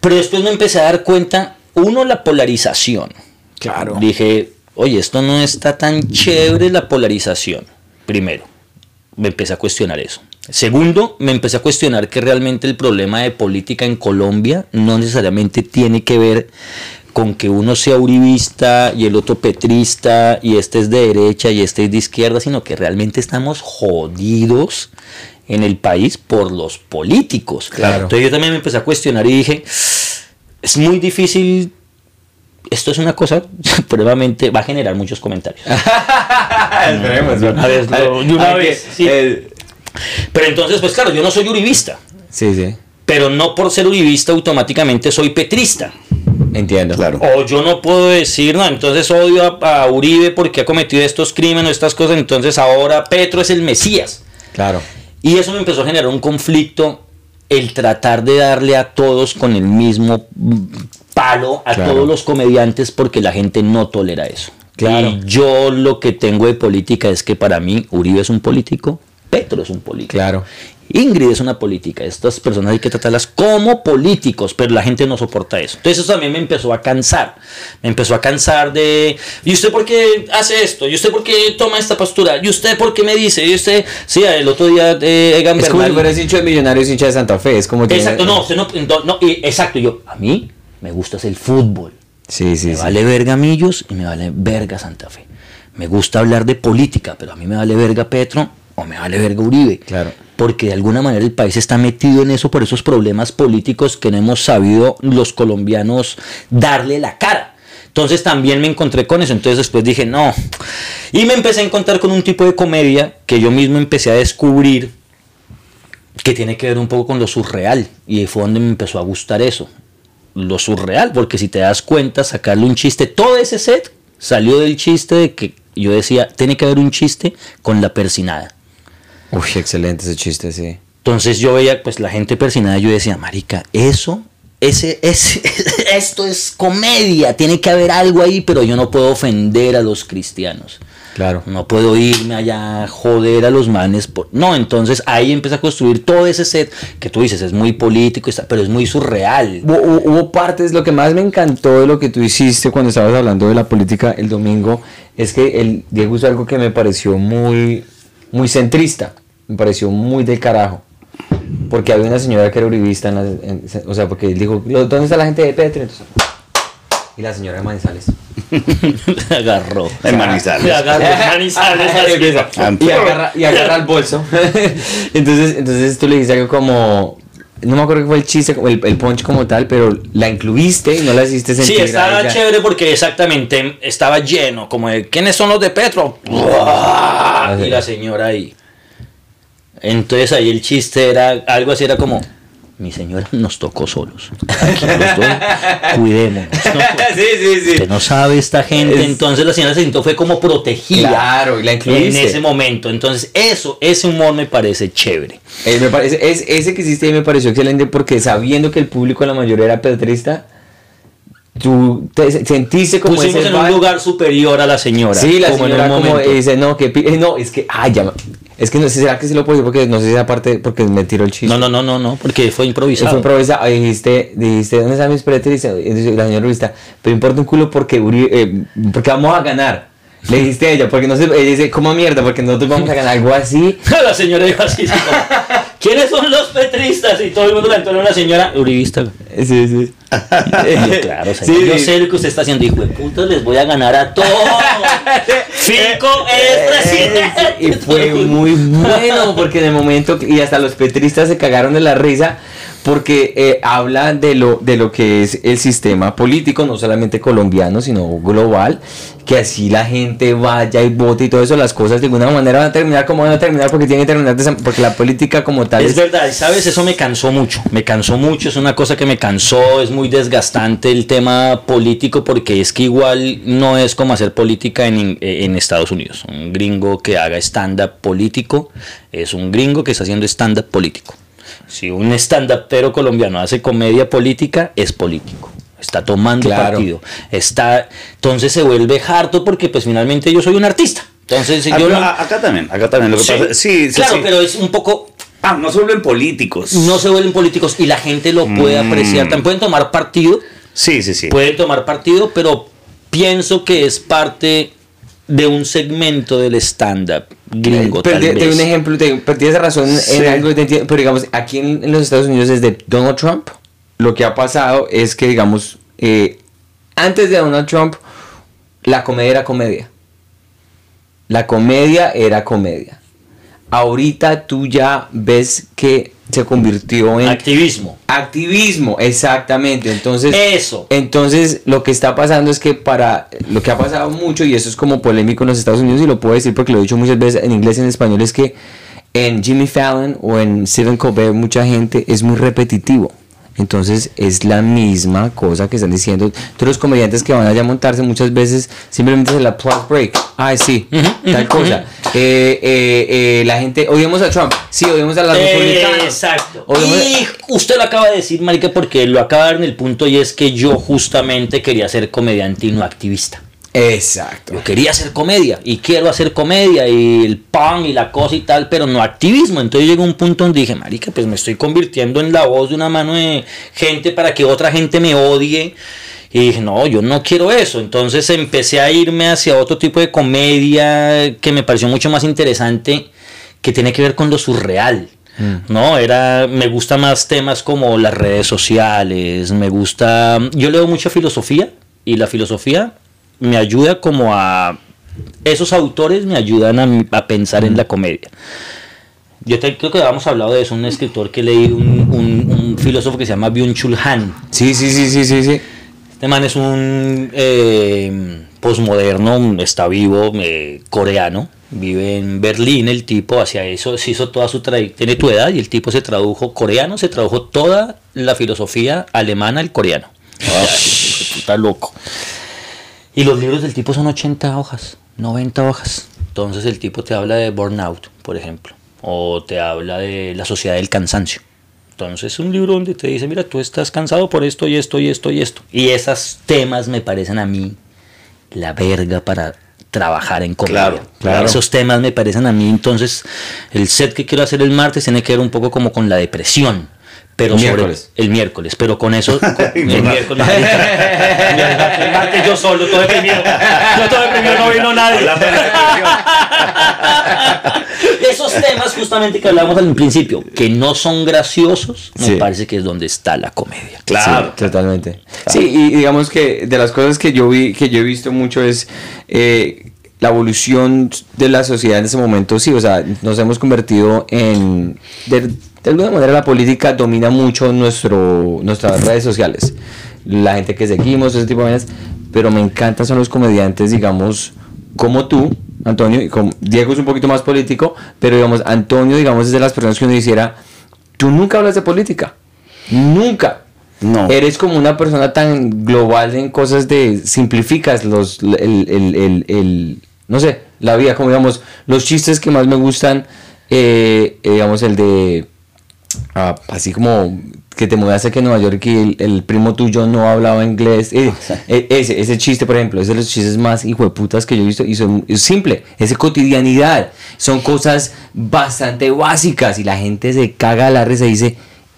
Pero después me empecé a dar cuenta, uno, la polarización. Claro. Dije, oye, esto no está tan chévere la polarización. Primero, me empecé a cuestionar eso. Segundo, me empecé a cuestionar que realmente el problema de política en Colombia no necesariamente tiene que ver con que uno sea uribista y el otro petrista y este es de derecha y este es de izquierda, sino que realmente estamos jodidos en el país por los políticos. Claro. Entonces yo también me empecé a cuestionar y dije, es muy difícil esto es una cosa, pruebamente va a generar muchos comentarios. Esperemos, una vez, lo- de una vez, que- sí. el- Pero entonces, pues claro, yo no soy uribista, sí, sí, pero no por ser uribista automáticamente soy petrista. entiendo. Claro. O yo no puedo decir, no, entonces odio a, a Uribe porque ha cometido estos crímenes, estas cosas, entonces ahora Petro es el Mesías. Claro. Y eso me empezó a generar un conflicto, el tratar de darle a todos con el mismo palo, a Claro. todos los comediantes, porque la gente no tolera eso. Claro. Y yo lo que tengo de política es que para mí Uribe es un político, Petro es un político. Claro. Ingrid es una política. Estas personas hay que tratarlas como políticos, pero la gente no soporta eso. Entonces eso también me empezó a cansar. Me empezó a cansar de... ¿Y usted por qué hace esto? ¿Y usted por qué toma esta postura? ¿Y usted por qué me dice? ¿Y usted...? Sí, el otro día eh, Egan Es como fueras hincha de Millonarios, hincha de Santa Fe, es como... Exacto, no, usted no... exacto, yo... A mí me gusta el fútbol. Sí, sí, Me sí. vale verga Millos y me vale verga Santa Fe. Me gusta hablar de política, pero a mí me vale verga Petro o me vale verga Uribe. Claro. Porque de alguna manera el país está metido en eso por esos problemas políticos que no hemos sabido los colombianos darle la cara. Entonces también me encontré con eso. Entonces después dije, no. Y me empecé a encontrar con un tipo de comedia que yo mismo empecé a descubrir que tiene que ver un poco con lo surreal. Y fue donde me empezó a gustar eso. Lo surreal, porque si te das cuenta, sacarle un chiste, todo ese set salió del chiste de que yo decía, tiene que haber un chiste con la persinada. Uy, excelente ese chiste, sí. Entonces yo veía, pues la gente persinada, yo decía, marica, eso, ese, ese, esto es comedia, tiene que haber algo ahí, pero yo no puedo ofender a los cristianos. Claro. No puedo irme allá a joder a los manes. por- No, entonces ahí empecé a construir todo ese set que tú dices, es muy político, pero es muy surreal. Hubo, hubo- hubo partes, lo que más me encantó de lo que tú hiciste cuando estabas hablando de la política el domingo, es que el Diego hizo algo que me pareció muy, muy centrista, me pareció muy del carajo. Porque había una señora que era uribista, en la- en- o sea, porque él dijo, ¿dónde está la gente de Petro? Entonces, y la señora de Manizales. agarró. En Manizales. Le agarró Manizales, y, agarra, y agarra el bolso. entonces, entonces tú le dices algo como. No me acuerdo qué fue el chiste, el, el punch como tal, pero la incluiste y no la hiciste sentir. Sí, estaba chévere porque exactamente estaba lleno, como de ¿quiénes son los de Petro? Y la señora ahí. Entonces ahí el chiste era algo así, era como, mi señora nos tocó solos. Aquí los dos, cuidémonos. ¿no? sí, sí, sí. Usted no sabe esta gente. Es- Entonces la señora se sintió fue como protegida. Claro, y la En incluiste. ese momento. Entonces, eso, ese humor me parece chévere. Eh, me parece, es, ese que hiciste ahí me pareció excelente porque sabiendo que el público la mayoría era petrista, tú te sentiste como Pusimos ese en un lugar superior a la señora. Sí, la como en señora un como dice, no, que eh, no, es que, ay, ya, es que no sé, ¿será que se lo puedo decir? Porque no sé si esa parte, porque me tiró el chiste. No, no, no, no, no, porque fue improvisado. fue improvisado. Dijiste, dijiste, ¿dónde están mis pretristas? Entonces la señora Uribista, pero importa un culo porque, Uri- eh, porque vamos a ganar. Le dijiste a ella, porque no sé, ella dice, ¿cómo mierda? Porque nosotros vamos a ganar algo así. la señora dijo así, como, ¿quiénes son los petristas? Y todo el mundo le entró a una señora uribista. Sí, sí. Yo, claro, señor, Sí, yo sí. sé lo que usted está haciendo, hijo de puta, les voy a ganar a todos. Fico es presidente. Y fue muy bueno porque en el momento y hasta los petristas se cagaron de la risa porque eh, habla de lo de lo que es el sistema político no solamente colombiano sino global que así la gente vaya y vote y todo eso las cosas de alguna manera van a terminar como van a terminar porque tienen que terminar porque la política como tal Es verdad, y sabes, eso me cansó mucho, me cansó mucho, es una cosa que me cansó, es muy desgastante el tema político porque es que igual no es como hacer política en, en Estados Unidos. Un gringo que haga stand-up político es un gringo que está haciendo stand-up político. Si un pero colombiano hace comedia política, es político. Está tomando Claro. partido. Está, entonces se vuelve harto porque pues finalmente yo soy un artista. Entonces Ah, yo a- acá también, acá también. Lo que Sí. pasa, sí, sí, claro, sí. pero es un poco Ah, no se vuelven políticos. no se vuelven políticos y la gente lo puede Mm. apreciar. También pueden tomar partido, Sí, sí, sí. pueden tomar partido, pero pienso que es parte de un segmento del stand-up gringo. pero tal te, te doy vez. un ejemplo, te, pero tienes razón Sí. en algo, te entiendo, pero digamos, aquí en, en los Estados Unidos desde Donald Trump, lo que ha pasado es que, digamos, eh, antes de Donald Trump, la comedia era comedia. La comedia era comedia. Ahorita tú ya ves que se convirtió en Activismo. activismo, exactamente. Entonces, Eso. entonces, lo que está pasando es que para lo que ha pasado mucho, y eso es como polémico en los Estados Unidos, y lo puedo decir porque lo he dicho muchas veces en inglés y en español, es que en Jimmy Fallon o en Stephen Colbert, mucha gente es muy repetitivo. Entonces es la misma cosa que están diciendo. Todos los comediantes que van allá a montarse muchas veces simplemente se la plus break. Ay, sí, tal cosa. Eh, eh, eh, la gente, odiamos a Trump. Sí, odiamos a los republicanos. Exacto. Odiamos- Y usted lo acaba de decir, marica, porque lo acaba de dar en el punto y es que yo justamente quería ser comediante y no activista. Exacto. Yo quería hacer comedia y quiero hacer comedia y el pan y la cosa y tal, pero no activismo. Entonces llegó un punto donde dije, marica, pues me estoy convirtiendo en la voz de una mano de gente para que otra gente me odie. Y dije, no, yo no quiero eso. Entonces empecé a irme hacia otro tipo de comedia que me pareció mucho más interesante, que tiene que ver con lo surreal. No, era, me gusta más temas como las redes sociales, me gusta, yo leo mucha filosofía y la filosofía me ayuda como a, esos autores me ayudan a, a pensar en la comedia. Yo te- creo que habíamos hablado de eso, un escritor que leí, un, un- un filósofo que se llama Byung-Chul Han. Sí, sí, sí, sí, sí, sí. Este man es un eh, posmoderno, está vivo, eh, coreano, vive en Berlín el tipo, hacia eso se hizo toda su trayectoria, tiene tu edad y el tipo se tradujo coreano, se tradujo toda la filosofía alemana al coreano. Ay, puta loco. Y los libros del tipo son 80 hojas, 90 hojas. Entonces el tipo te habla de burnout, por ejemplo, o te habla de la sociedad del cansancio. Entonces es un libro donde te dice, mira, tú estás cansado por esto y esto y esto y esto. Y esos temas me parecen a mí la verga para trabajar en comedia. Claro, claro. Esos temas me parecen a mí, entonces el set que quiero hacer el martes tiene que ver un poco como con la depresión. Pero El sobre- miércoles. el miércoles, pero con eso con- el miércoles. el martes yo solo, todo deprimido. Yo todo deprimido, no vino nadie. Esos temas justamente que hablamos al principio, que no son graciosos, me Sí. parece que es donde está la comedia. Claro. Sí, totalmente. Sí, y digamos que de las cosas que yo vi, que yo he visto mucho es eh, la evolución de la sociedad en ese momento. Sí, o sea, nos hemos convertido en. De, de alguna manera la política domina mucho nuestro, nuestras redes sociales. La gente que seguimos, ese tipo de cosas. Pero me encantan son los comediantes, digamos, como tú, Antonio, y como Diego es un poquito más político, pero digamos, Antonio, digamos, es de las personas que uno hiciera, tú nunca hablas de política. Nunca. No. Eres como una persona tan global en cosas de simplificas los el, el- el- el- no sé, la vida, como digamos, los chistes que más me gustan, eh, eh, digamos el de ah, así como que te mudaste aquí a Nueva York y el, el primo tuyo no hablaba inglés. eh, eh, ese, ese chiste, por ejemplo, es de los chistes más hijueputas que yo he visto y son, es simple, es de cotidianidad. Son cosas bastante básicas y la gente se caga a la risa y dice,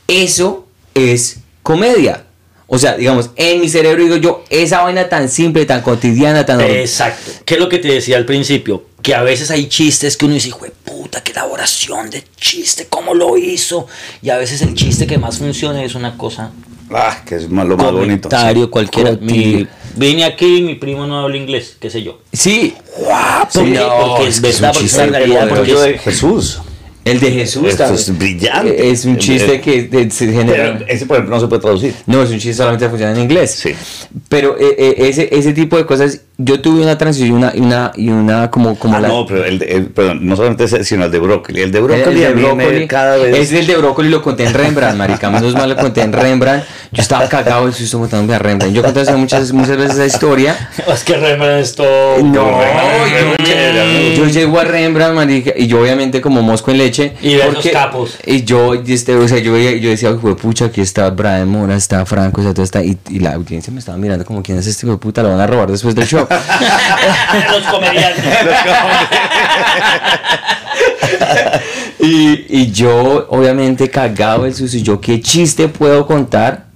eso es comedia. O sea, digamos, en mi cerebro digo yo, esa vaina tan simple, tan cotidiana, tan... Exacto. ¿Qué es lo que te decía al principio? Que a veces hay chistes que uno dice, hijo de puta, qué elaboración de chiste, cómo lo hizo. Y a veces el chiste que más funciona es una cosa, Ah, que es más- lo más bonito. comentario cualquiera. Mi- vine aquí y mi primo no habla inglés, qué sé yo. Sí, ¿Por Sí, qué? no, porque es es verdad, porque es la realidad, porque yo es- de Jesús. El de Jesús Esto es brillante. Es un chiste que se genera... Pero ese, por ejemplo, no se puede traducir. No, es un chiste solamente funciona en inglés. Sí. Pero eh, eh, ese, ese tipo de cosas, yo tuve una transición y una, y una, y una como, como Ah, la... no, pero el, de- el- perdón, no solamente ese, sino el de brócoli. El de brócoli, el de mí me- brócoli, cada vez. es el de brócoli lo conté en Rembrandt, marica, menos mal lo conté en Rembrandt, yo estaba cagado del susto contándome a Rembrandt, yo conté muchas, muchas veces esa historia, Es que Rembrandt es todo... no, Rembrandt, yo, Rembrandt. yo llego a Rembrandt, marica, y yo obviamente como mosco en leche, Y ves los capos. y yo, este, o sea, yo, yo decía, "Hijo de pucha, aquí está Brian Mora, está Franco, o sea, todo está, y, y la audiencia me estaba mirando como, ¿quién es este hijo de puta? Lo van a robar después del show. los comediantes. Y, y yo, obviamente, cagado el sucio. Yo, ¿qué chiste puedo contar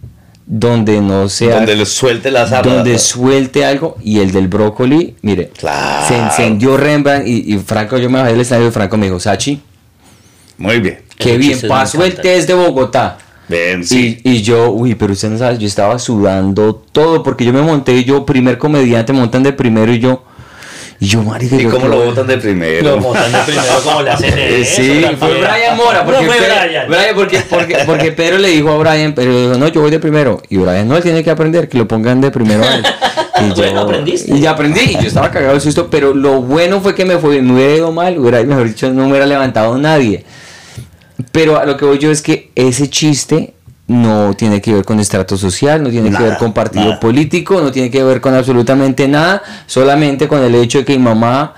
donde no sea. Donde le suelte las armas. donde suelte algo? Y el del brócoli, mire, Claro. se encendió Rembrandt. Y, y Franco, yo me bajé del estadio y Franco me dijo, Sachi, Muy bien. qué bien, pasó el test de Bogotá. Sí. Y, y yo, uy, pero usted no sabe, yo estaba sudando todo porque yo me monté y yo, primer comediante, montan de primero y yo, y yo, marica, ¿Y yo cómo lo votan de primero? Lo montan de primero como le hacen eso, sí, fue. Brian Mora. Porque, no fue Pedro, Brian. porque, porque, porque Pedro le dijo a Brian, pero dijo, no, yo voy de primero. Y Brian, no, él tiene que aprender, que lo pongan de primero a él. Y Bueno, aprendiste. Y ya aprendí, y yo estaba cagado de susto, pero lo bueno fue que me fue, me hubiera ido mal, hubiera, mejor dicho, no me hubiera levantado nadie. Pero a lo que voy yo es que ese chiste no tiene que ver con estrato social, no tiene que ver con partido nada. político, no tiene que ver con absolutamente nada, solamente con el hecho de que mi mamá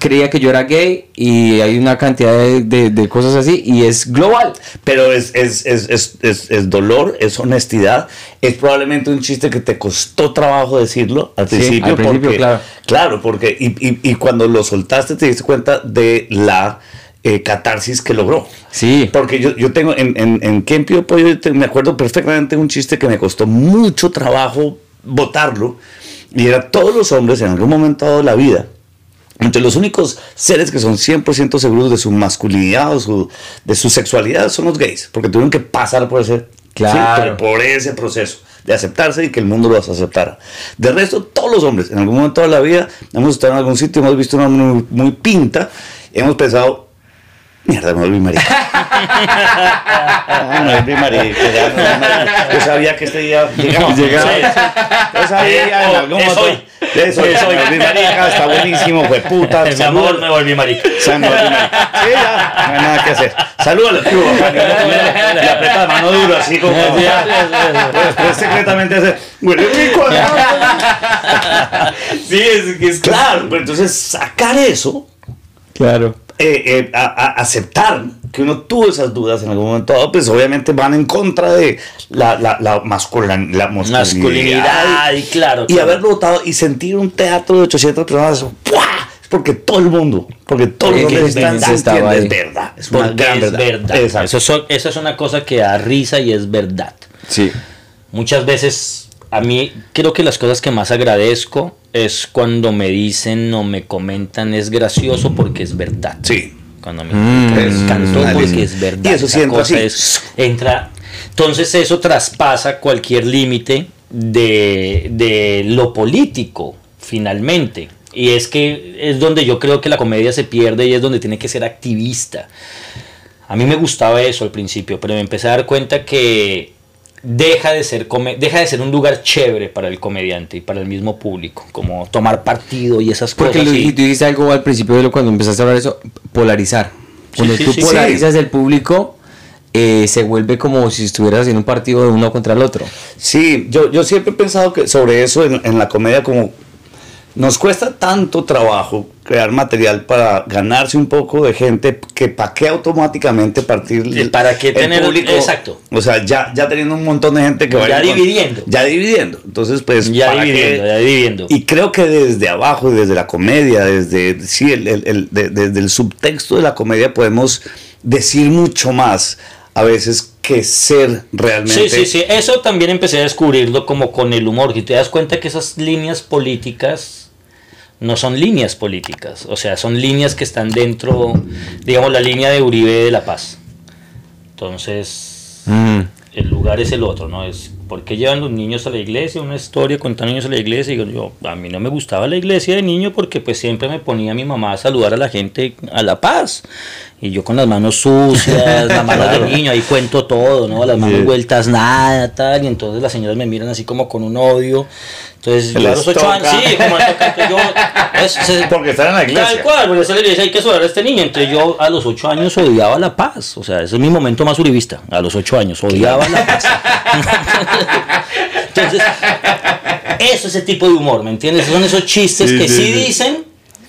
creía que yo era gay y hay una cantidad de, de- de cosas así y es global. Pero es, es, es, es, es, dolor, es honestidad. Es probablemente un chiste que te costó trabajo decirlo al Sí, principio. al principio, porque, claro. Claro, porque y, y, y cuando lo soltaste te diste cuenta de la eh, catarsis que logró. Sí. Porque yo, yo tengo en, en, en te- me acuerdo perfectamente un chiste que me costó mucho trabajo botarlo. Y era todos los hombres en algún momento dado de la vida entre los únicos seres que son 100% seguros de su masculinidad o su- de su sexualidad son los gays, porque tuvieron que pasar por ese, Claro. por, por ese proceso de aceptarse y que el mundo los aceptara. De resto, todos los hombres, en algún momento de la vida, hemos estado en algún sitio, hemos visto una hombre muy, muy pinta, hemos pensado, mierda, me volví marica. Ay, me volví marica. Yo sabía que este día llegaba. Llegaba. Sí. Yo sabía en algún Es momento. Eso, Es hoy. me volví marica, está buenísimo, fue puta. Mi saludos. amor, me volví marica. O sea, me volví marica. Sí, ya, no hay nada que hacer. Saludos a los tíos, Le aprieta la mano duro, así como. Pero después secretamente hace. Huele rico acá". Sí, es que es Claro, pero entonces sacar eso Claro. Eh, eh, a, a- aceptar que uno tuvo esas dudas en algún momento, dado, pues obviamente van en contra de la, la, la, masculin- la Masculinidad, y claro, Y claro. haberlo votado y sentir un teatro de 800 personas, ¡buah! es porque todo el mundo, porque están Jiménez estaba sintiendo, es verdad, es una gran es verdad. verdad. Eso, son- eso es una cosa que da risa y es verdad. Sí. Muchas veces a mí creo que las cosas que más agradezco es cuando me dicen o me comentan es gracioso porque es verdad. Sí. Cuando me Mm, porque es verdad. Y eso así. es- entra. Entonces eso traspasa cualquier límite de, de lo político, finalmente. Y es que es donde yo creo que la comedia se pierde y es donde tiene que ser activista. A mí me gustaba eso al principio, pero me empecé a dar cuenta que deja de ser come- deja de ser un lugar chévere para el comediante y para el mismo público, como tomar partido y esas Porque cosas. y- y tú dijiste algo al principio de lo cuando empezaste a hablar de eso, polarizar. Cuando sí, tú sí, polarizas el público, eh, se vuelve como si estuvieras haciendo un partido de uno contra el otro. Sí, yo, yo siempre he pensado que sobre eso en, en la comedia como nos cuesta tanto trabajo crear material para ganarse un poco de gente que para qué automáticamente partir ¿para qué tener- exacto. O sea, ya, ya teniendo un montón de gente que Ya vaya con- dividiendo. Ya dividiendo. Entonces, pues Ya dividiendo, ya dividiendo. Y creo que desde abajo, desde la comedia, desde sí, el, el- el- de- desde el subtexto de la comedia podemos decir mucho más a veces que ser realmente. Sí, sí, sí. Eso también empecé a descubrirlo como con el humor. Y te das cuenta que esas líneas políticas no son líneas políticas. O sea, son líneas que están dentro, digamos, la línea de Uribe de la Paz. Entonces, el lugar es el otro, ¿no? Es ¿por qué llevan los niños a la iglesia? Una historia con niños a la iglesia. Y digo, yo, a mí no me gustaba la iglesia de niño porque pues siempre me ponía mi mamá a saludar a la gente a la paz. Y yo con las manos sucias, las manos de niño, ahí cuento todo, ¿no? Las manos Sí. vueltas, nada, tal. Y entonces las señoras me miran así como con un odio. Entonces yo a los ocho años, sí, como toca, que yo... es- se- Porque están en la iglesia. Tal cual, porque esa le dice hay que saludar a este niño. Entonces yo a los ocho años odiaba la paz. O sea, ese es mi momento más uribista. A los ocho años odiaba la paz. Entonces, eso es ese tipo de humor, ¿me entiendes? Son esos chistes Sí, que sí, sí, sí. dicen,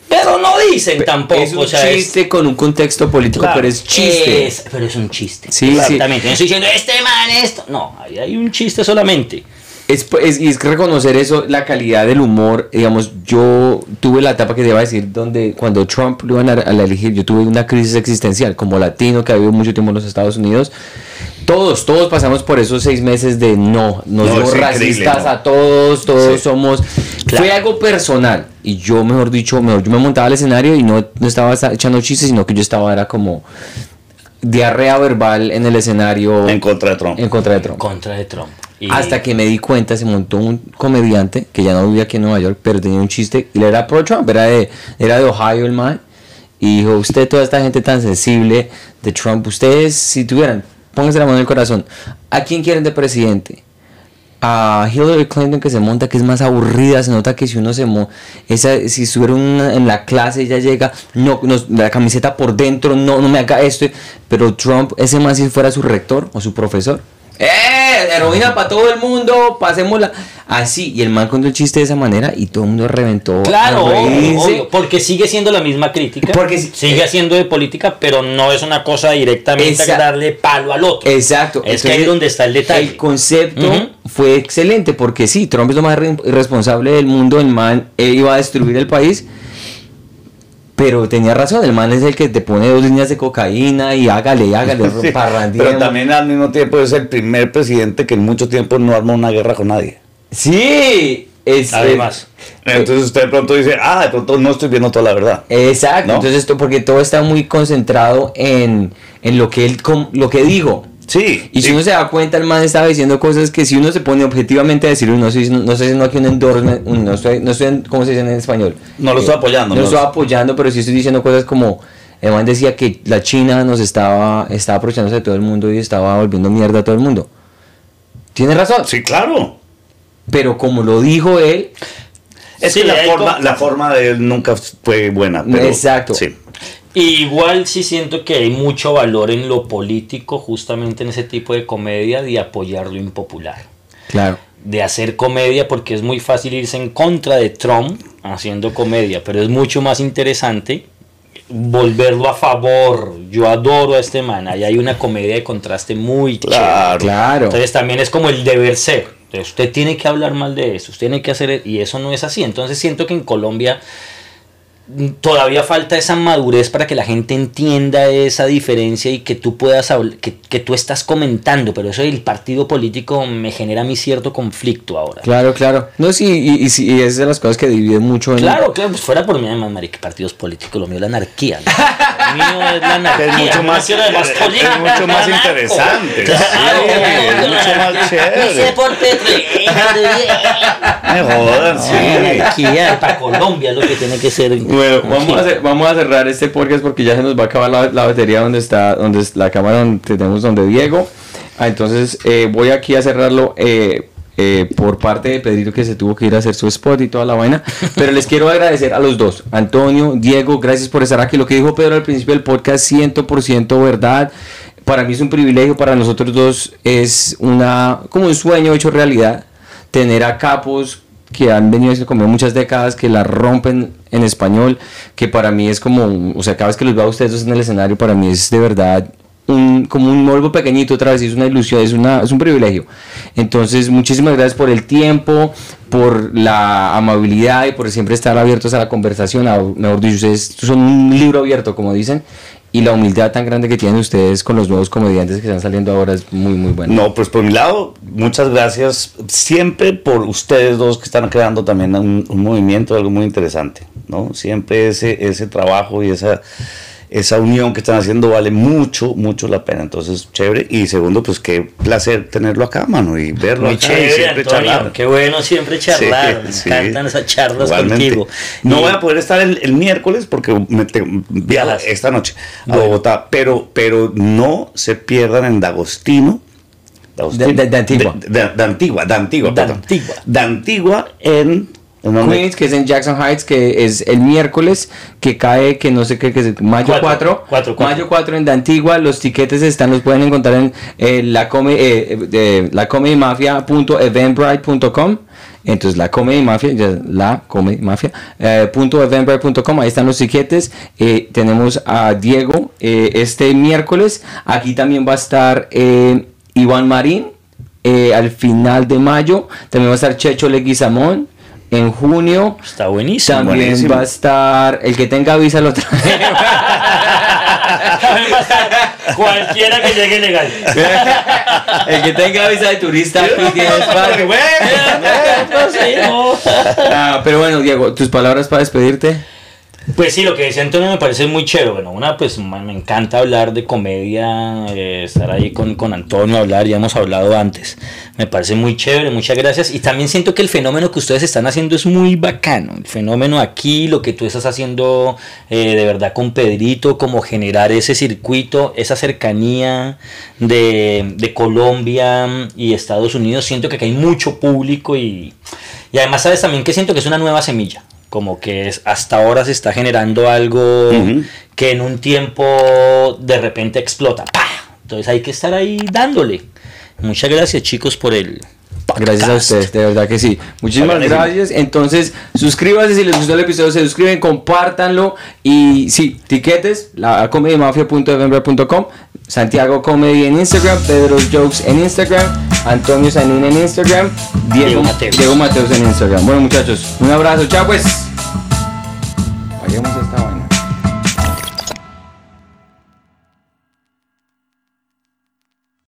pero no dicen tampoco. es un o sea, es- chiste con un contexto político, Claro, pero es chiste. es- pero es un chiste. Sí, sí. Exactamente. No estoy diciendo, este man, esto. No, ahí hay un chiste solamente. Es, es, y es que reconocer eso, la calidad del humor, digamos, yo tuve la etapa que te iba a decir, donde cuando Trump lo iban a, a elegir, yo tuve una crisis existencial, como latino que ha vivido mucho tiempo en los Estados Unidos, todos, todos pasamos por esos seis meses de no, nos No, somos es racistas ¿no? a todos, todos Sí. somos, fue algo personal, y yo, mejor dicho, mejor, yo me montaba al escenario y no, no estaba echando chistes, sino que yo estaba, era como diarrea verbal en el escenario En contra de Trump. en contra de Trump. Contra de Trump. Hasta que me di cuenta, se montó un comediante que ya no vivía aquí en Nueva York, pero tenía un chiste y él era pro Trump, era de, era de Ohio el man. Y dijo, usted, toda esta gente tan sensible de Trump, ustedes si tuvieran, pónganse la mano en el corazón, ¿a quién quieren de presidente? A Hillary Clinton que se monta, que es más aburrida, se nota que si uno se mo esa, si estuviera en la clase ella llega, no, no, la camiseta por dentro, no, no me haga esto, pero Trump, ese más si fuera su rector o su profesor, ¡Eh! Heroína para todo el mundo, pasémosla. Así, y el man contó el chiste de esa manera y todo el mundo reventó. Claro, obvio, obvio, porque sigue siendo la misma crítica. Porque si- sigue siendo de política, pero no es una cosa directamente darle palo al otro. Exacto. Es que ahí es donde está el detalle. El concepto fue excelente porque sí, Trump es lo más re- irresponsable del mundo. El man eh, iba a destruir el país. Pero tenía razón, el man es el que te pone dos líneas de cocaína y hágale, hágale, Sí, pero también al mismo tiempo es el primer presidente que en mucho tiempo no arma una guerra con nadie. Sí, es, Además. Entonces usted de pronto dice, ah, de pronto no estoy viendo toda la verdad. Exacto, ¿No? entonces esto porque todo está muy concentrado en, en lo que él lo que digo. Sí. Y si y- uno se da cuenta, el man estaba diciendo cosas que si uno se pone objetivamente a decirlo, no estoy, no estoy haciendo aquí un endorsement, no estoy, no estoy en- ¿cómo se dice en español? No lo estoy apoyando, No no lo estoy apoyando, pero sí estoy diciendo cosas como, el man decía que la China nos estaba, estaba aprovechándose de todo el mundo y estaba volviendo mierda a todo el mundo. Tiene razón, Sí, claro. pero como lo dijo él, Es Sí, que la forma, la forma de él nunca fue buena. Pero, Exacto. Sí. Igual sí siento que hay mucho valor en lo político, justamente en ese tipo de comedia, de apoyar lo impopular. claro. De hacer comedia, porque es muy fácil irse en contra de Trump haciendo comedia, pero es mucho más interesante volverlo a favor. Yo adoro a este man. Ahí hay una comedia de contraste muy chévere. Claro. Claro. Entonces también es como el deber ser. Entonces, usted tiene que hablar mal de eso, usted tiene que hacer, y eso no es así. Entonces siento que en Colombia todavía falta esa madurez para que la gente entienda esa diferencia y que tú puedas hablar, que, que tú estás comentando, pero eso del partido político me genera a mí cierto conflicto ahora. Claro, claro. No, sí, y, y, sí, y es de las cosas que dividen mucho en... Claro, claro, pues fuera por mí, además, marica, partidos políticos, lo mío es la anarquía. ¿no? Lo mío es la anarquía. Es mucho más- es mucho interesante. Claro, Sí, es mucho más chévere. Dice por Me jodan, sí. Anarquía para Colombia es lo que tiene que ser. Bueno, vamos a, hacer- vamos a cerrar este podcast porque ya se nos va a acabar la, la batería donde está, donde es la cámara donde tenemos donde Diego. Ah, entonces eh, voy aquí a cerrarlo eh, eh, por parte de Pedrito que se tuvo que ir a hacer su spot y toda la vaina. Pero les quiero agradecer a los dos, Antonio, Diego, gracias por estar aquí. Lo que dijo Pedro al principio del podcast, 100% verdad. para mí es un privilegio, para nosotros dos es una, como un sueño hecho realidad, tener a capos que han venido haciendo como muchas décadas, que la rompen en español, que para mí es como, o sea, cada vez que los veo a ustedes dos en el escenario, para mí es de verdad un, como un molvo pequeñito otra vez, es una ilusión, es, una, es un privilegio. Entonces, muchísimas gracias por el tiempo, por la amabilidad y por siempre estar abiertos a la conversación. A, mejor dicho, ustedes son un libro abierto, como dicen, y la humildad tan grande que tienen ustedes con los nuevos comediantes que están saliendo ahora es muy, muy buena. No, pues por mi lado, muchas gracias siempre por ustedes dos que están creando también un, un movimiento, algo muy interesante, ¿no? Siempre ese, ese trabajo y esa esa unión que están haciendo vale mucho, mucho la pena. Entonces, chévere. Y segundo, pues qué placer tenerlo acá, mano, y verlo Muy acá chévere, y siempre Antonio. charlar. Qué bueno siempre charlar. me Sí, encantan sí. esas charlas Igualmente. contigo. No Y- voy a poder estar el, el miércoles porque me te- viajo esta noche a Bueno. Bogotá, pero, pero no se pierdan en Dagostino. Dagostino. De- de- de Antigua. De, Antigua, de Antigua, De. Antigua. De Antigua en... Queens, que es en Jackson Heights, que es el miércoles, que cae, que no sé qué, que es mayo Cuatro, 4. cuatro, cuatro. Mayo 4 en la Antigua. Los tiquetes están, los pueden encontrar en eh, la, come, eh, eh, la comedymafia.eventbrite.com. Entonces, la Comedy Mafia, ya, la Comedy Mafia, eh, punto eventbrite.com, ahí están los tiquetes. Eh, tenemos a Diego eh, este miércoles. Aquí también va a estar eh, Iván Marín eh, al final de mayo. También va a estar Checho Leguizamón en junio. Está buenísimo. También buenísimo. va a estar el que tenga visa lo trae. Cualquiera que llegue legal. el que tenga visa de turista aquí tiene espacio. Ah, pero bueno, Diego, tus palabras para despedirte. Pues sí, lo que decía Antonio me parece muy chévere. Bueno, una, pues me encanta hablar de comedia, eh, estar ahí con, con Antonio, hablar, ya hemos hablado antes. Me parece muy chévere, muchas gracias. Y también siento que el fenómeno que ustedes están haciendo es muy bacano. El fenómeno aquí, lo que tú estás haciendo eh, de verdad con Pedrito, como generar ese circuito, esa cercanía de, de Colombia y Estados Unidos. Siento que hay mucho público y, y además sabes también que siento que es una nueva semilla. Como que es, hasta ahora se está generando algo que en un tiempo de repente explota. ¡Pah! Entonces hay que estar ahí dándole. Muchas gracias chicos por el... Gracias a ustedes, de verdad que sí. Muchísimas gracias. Entonces, suscríbanse si les gustó el episodio, se suscriben, compártanlo. Y sí, tiquetes, la comedymafia.eventbrite.com, Santiago Comedy en Instagram, Pedro Jokes en Instagram, Antonio Sanín en Instagram, Diego, Diego Mateos. Diego Mateos en Instagram. Bueno, muchachos, un abrazo, chao pues. Paguemos esta vaina.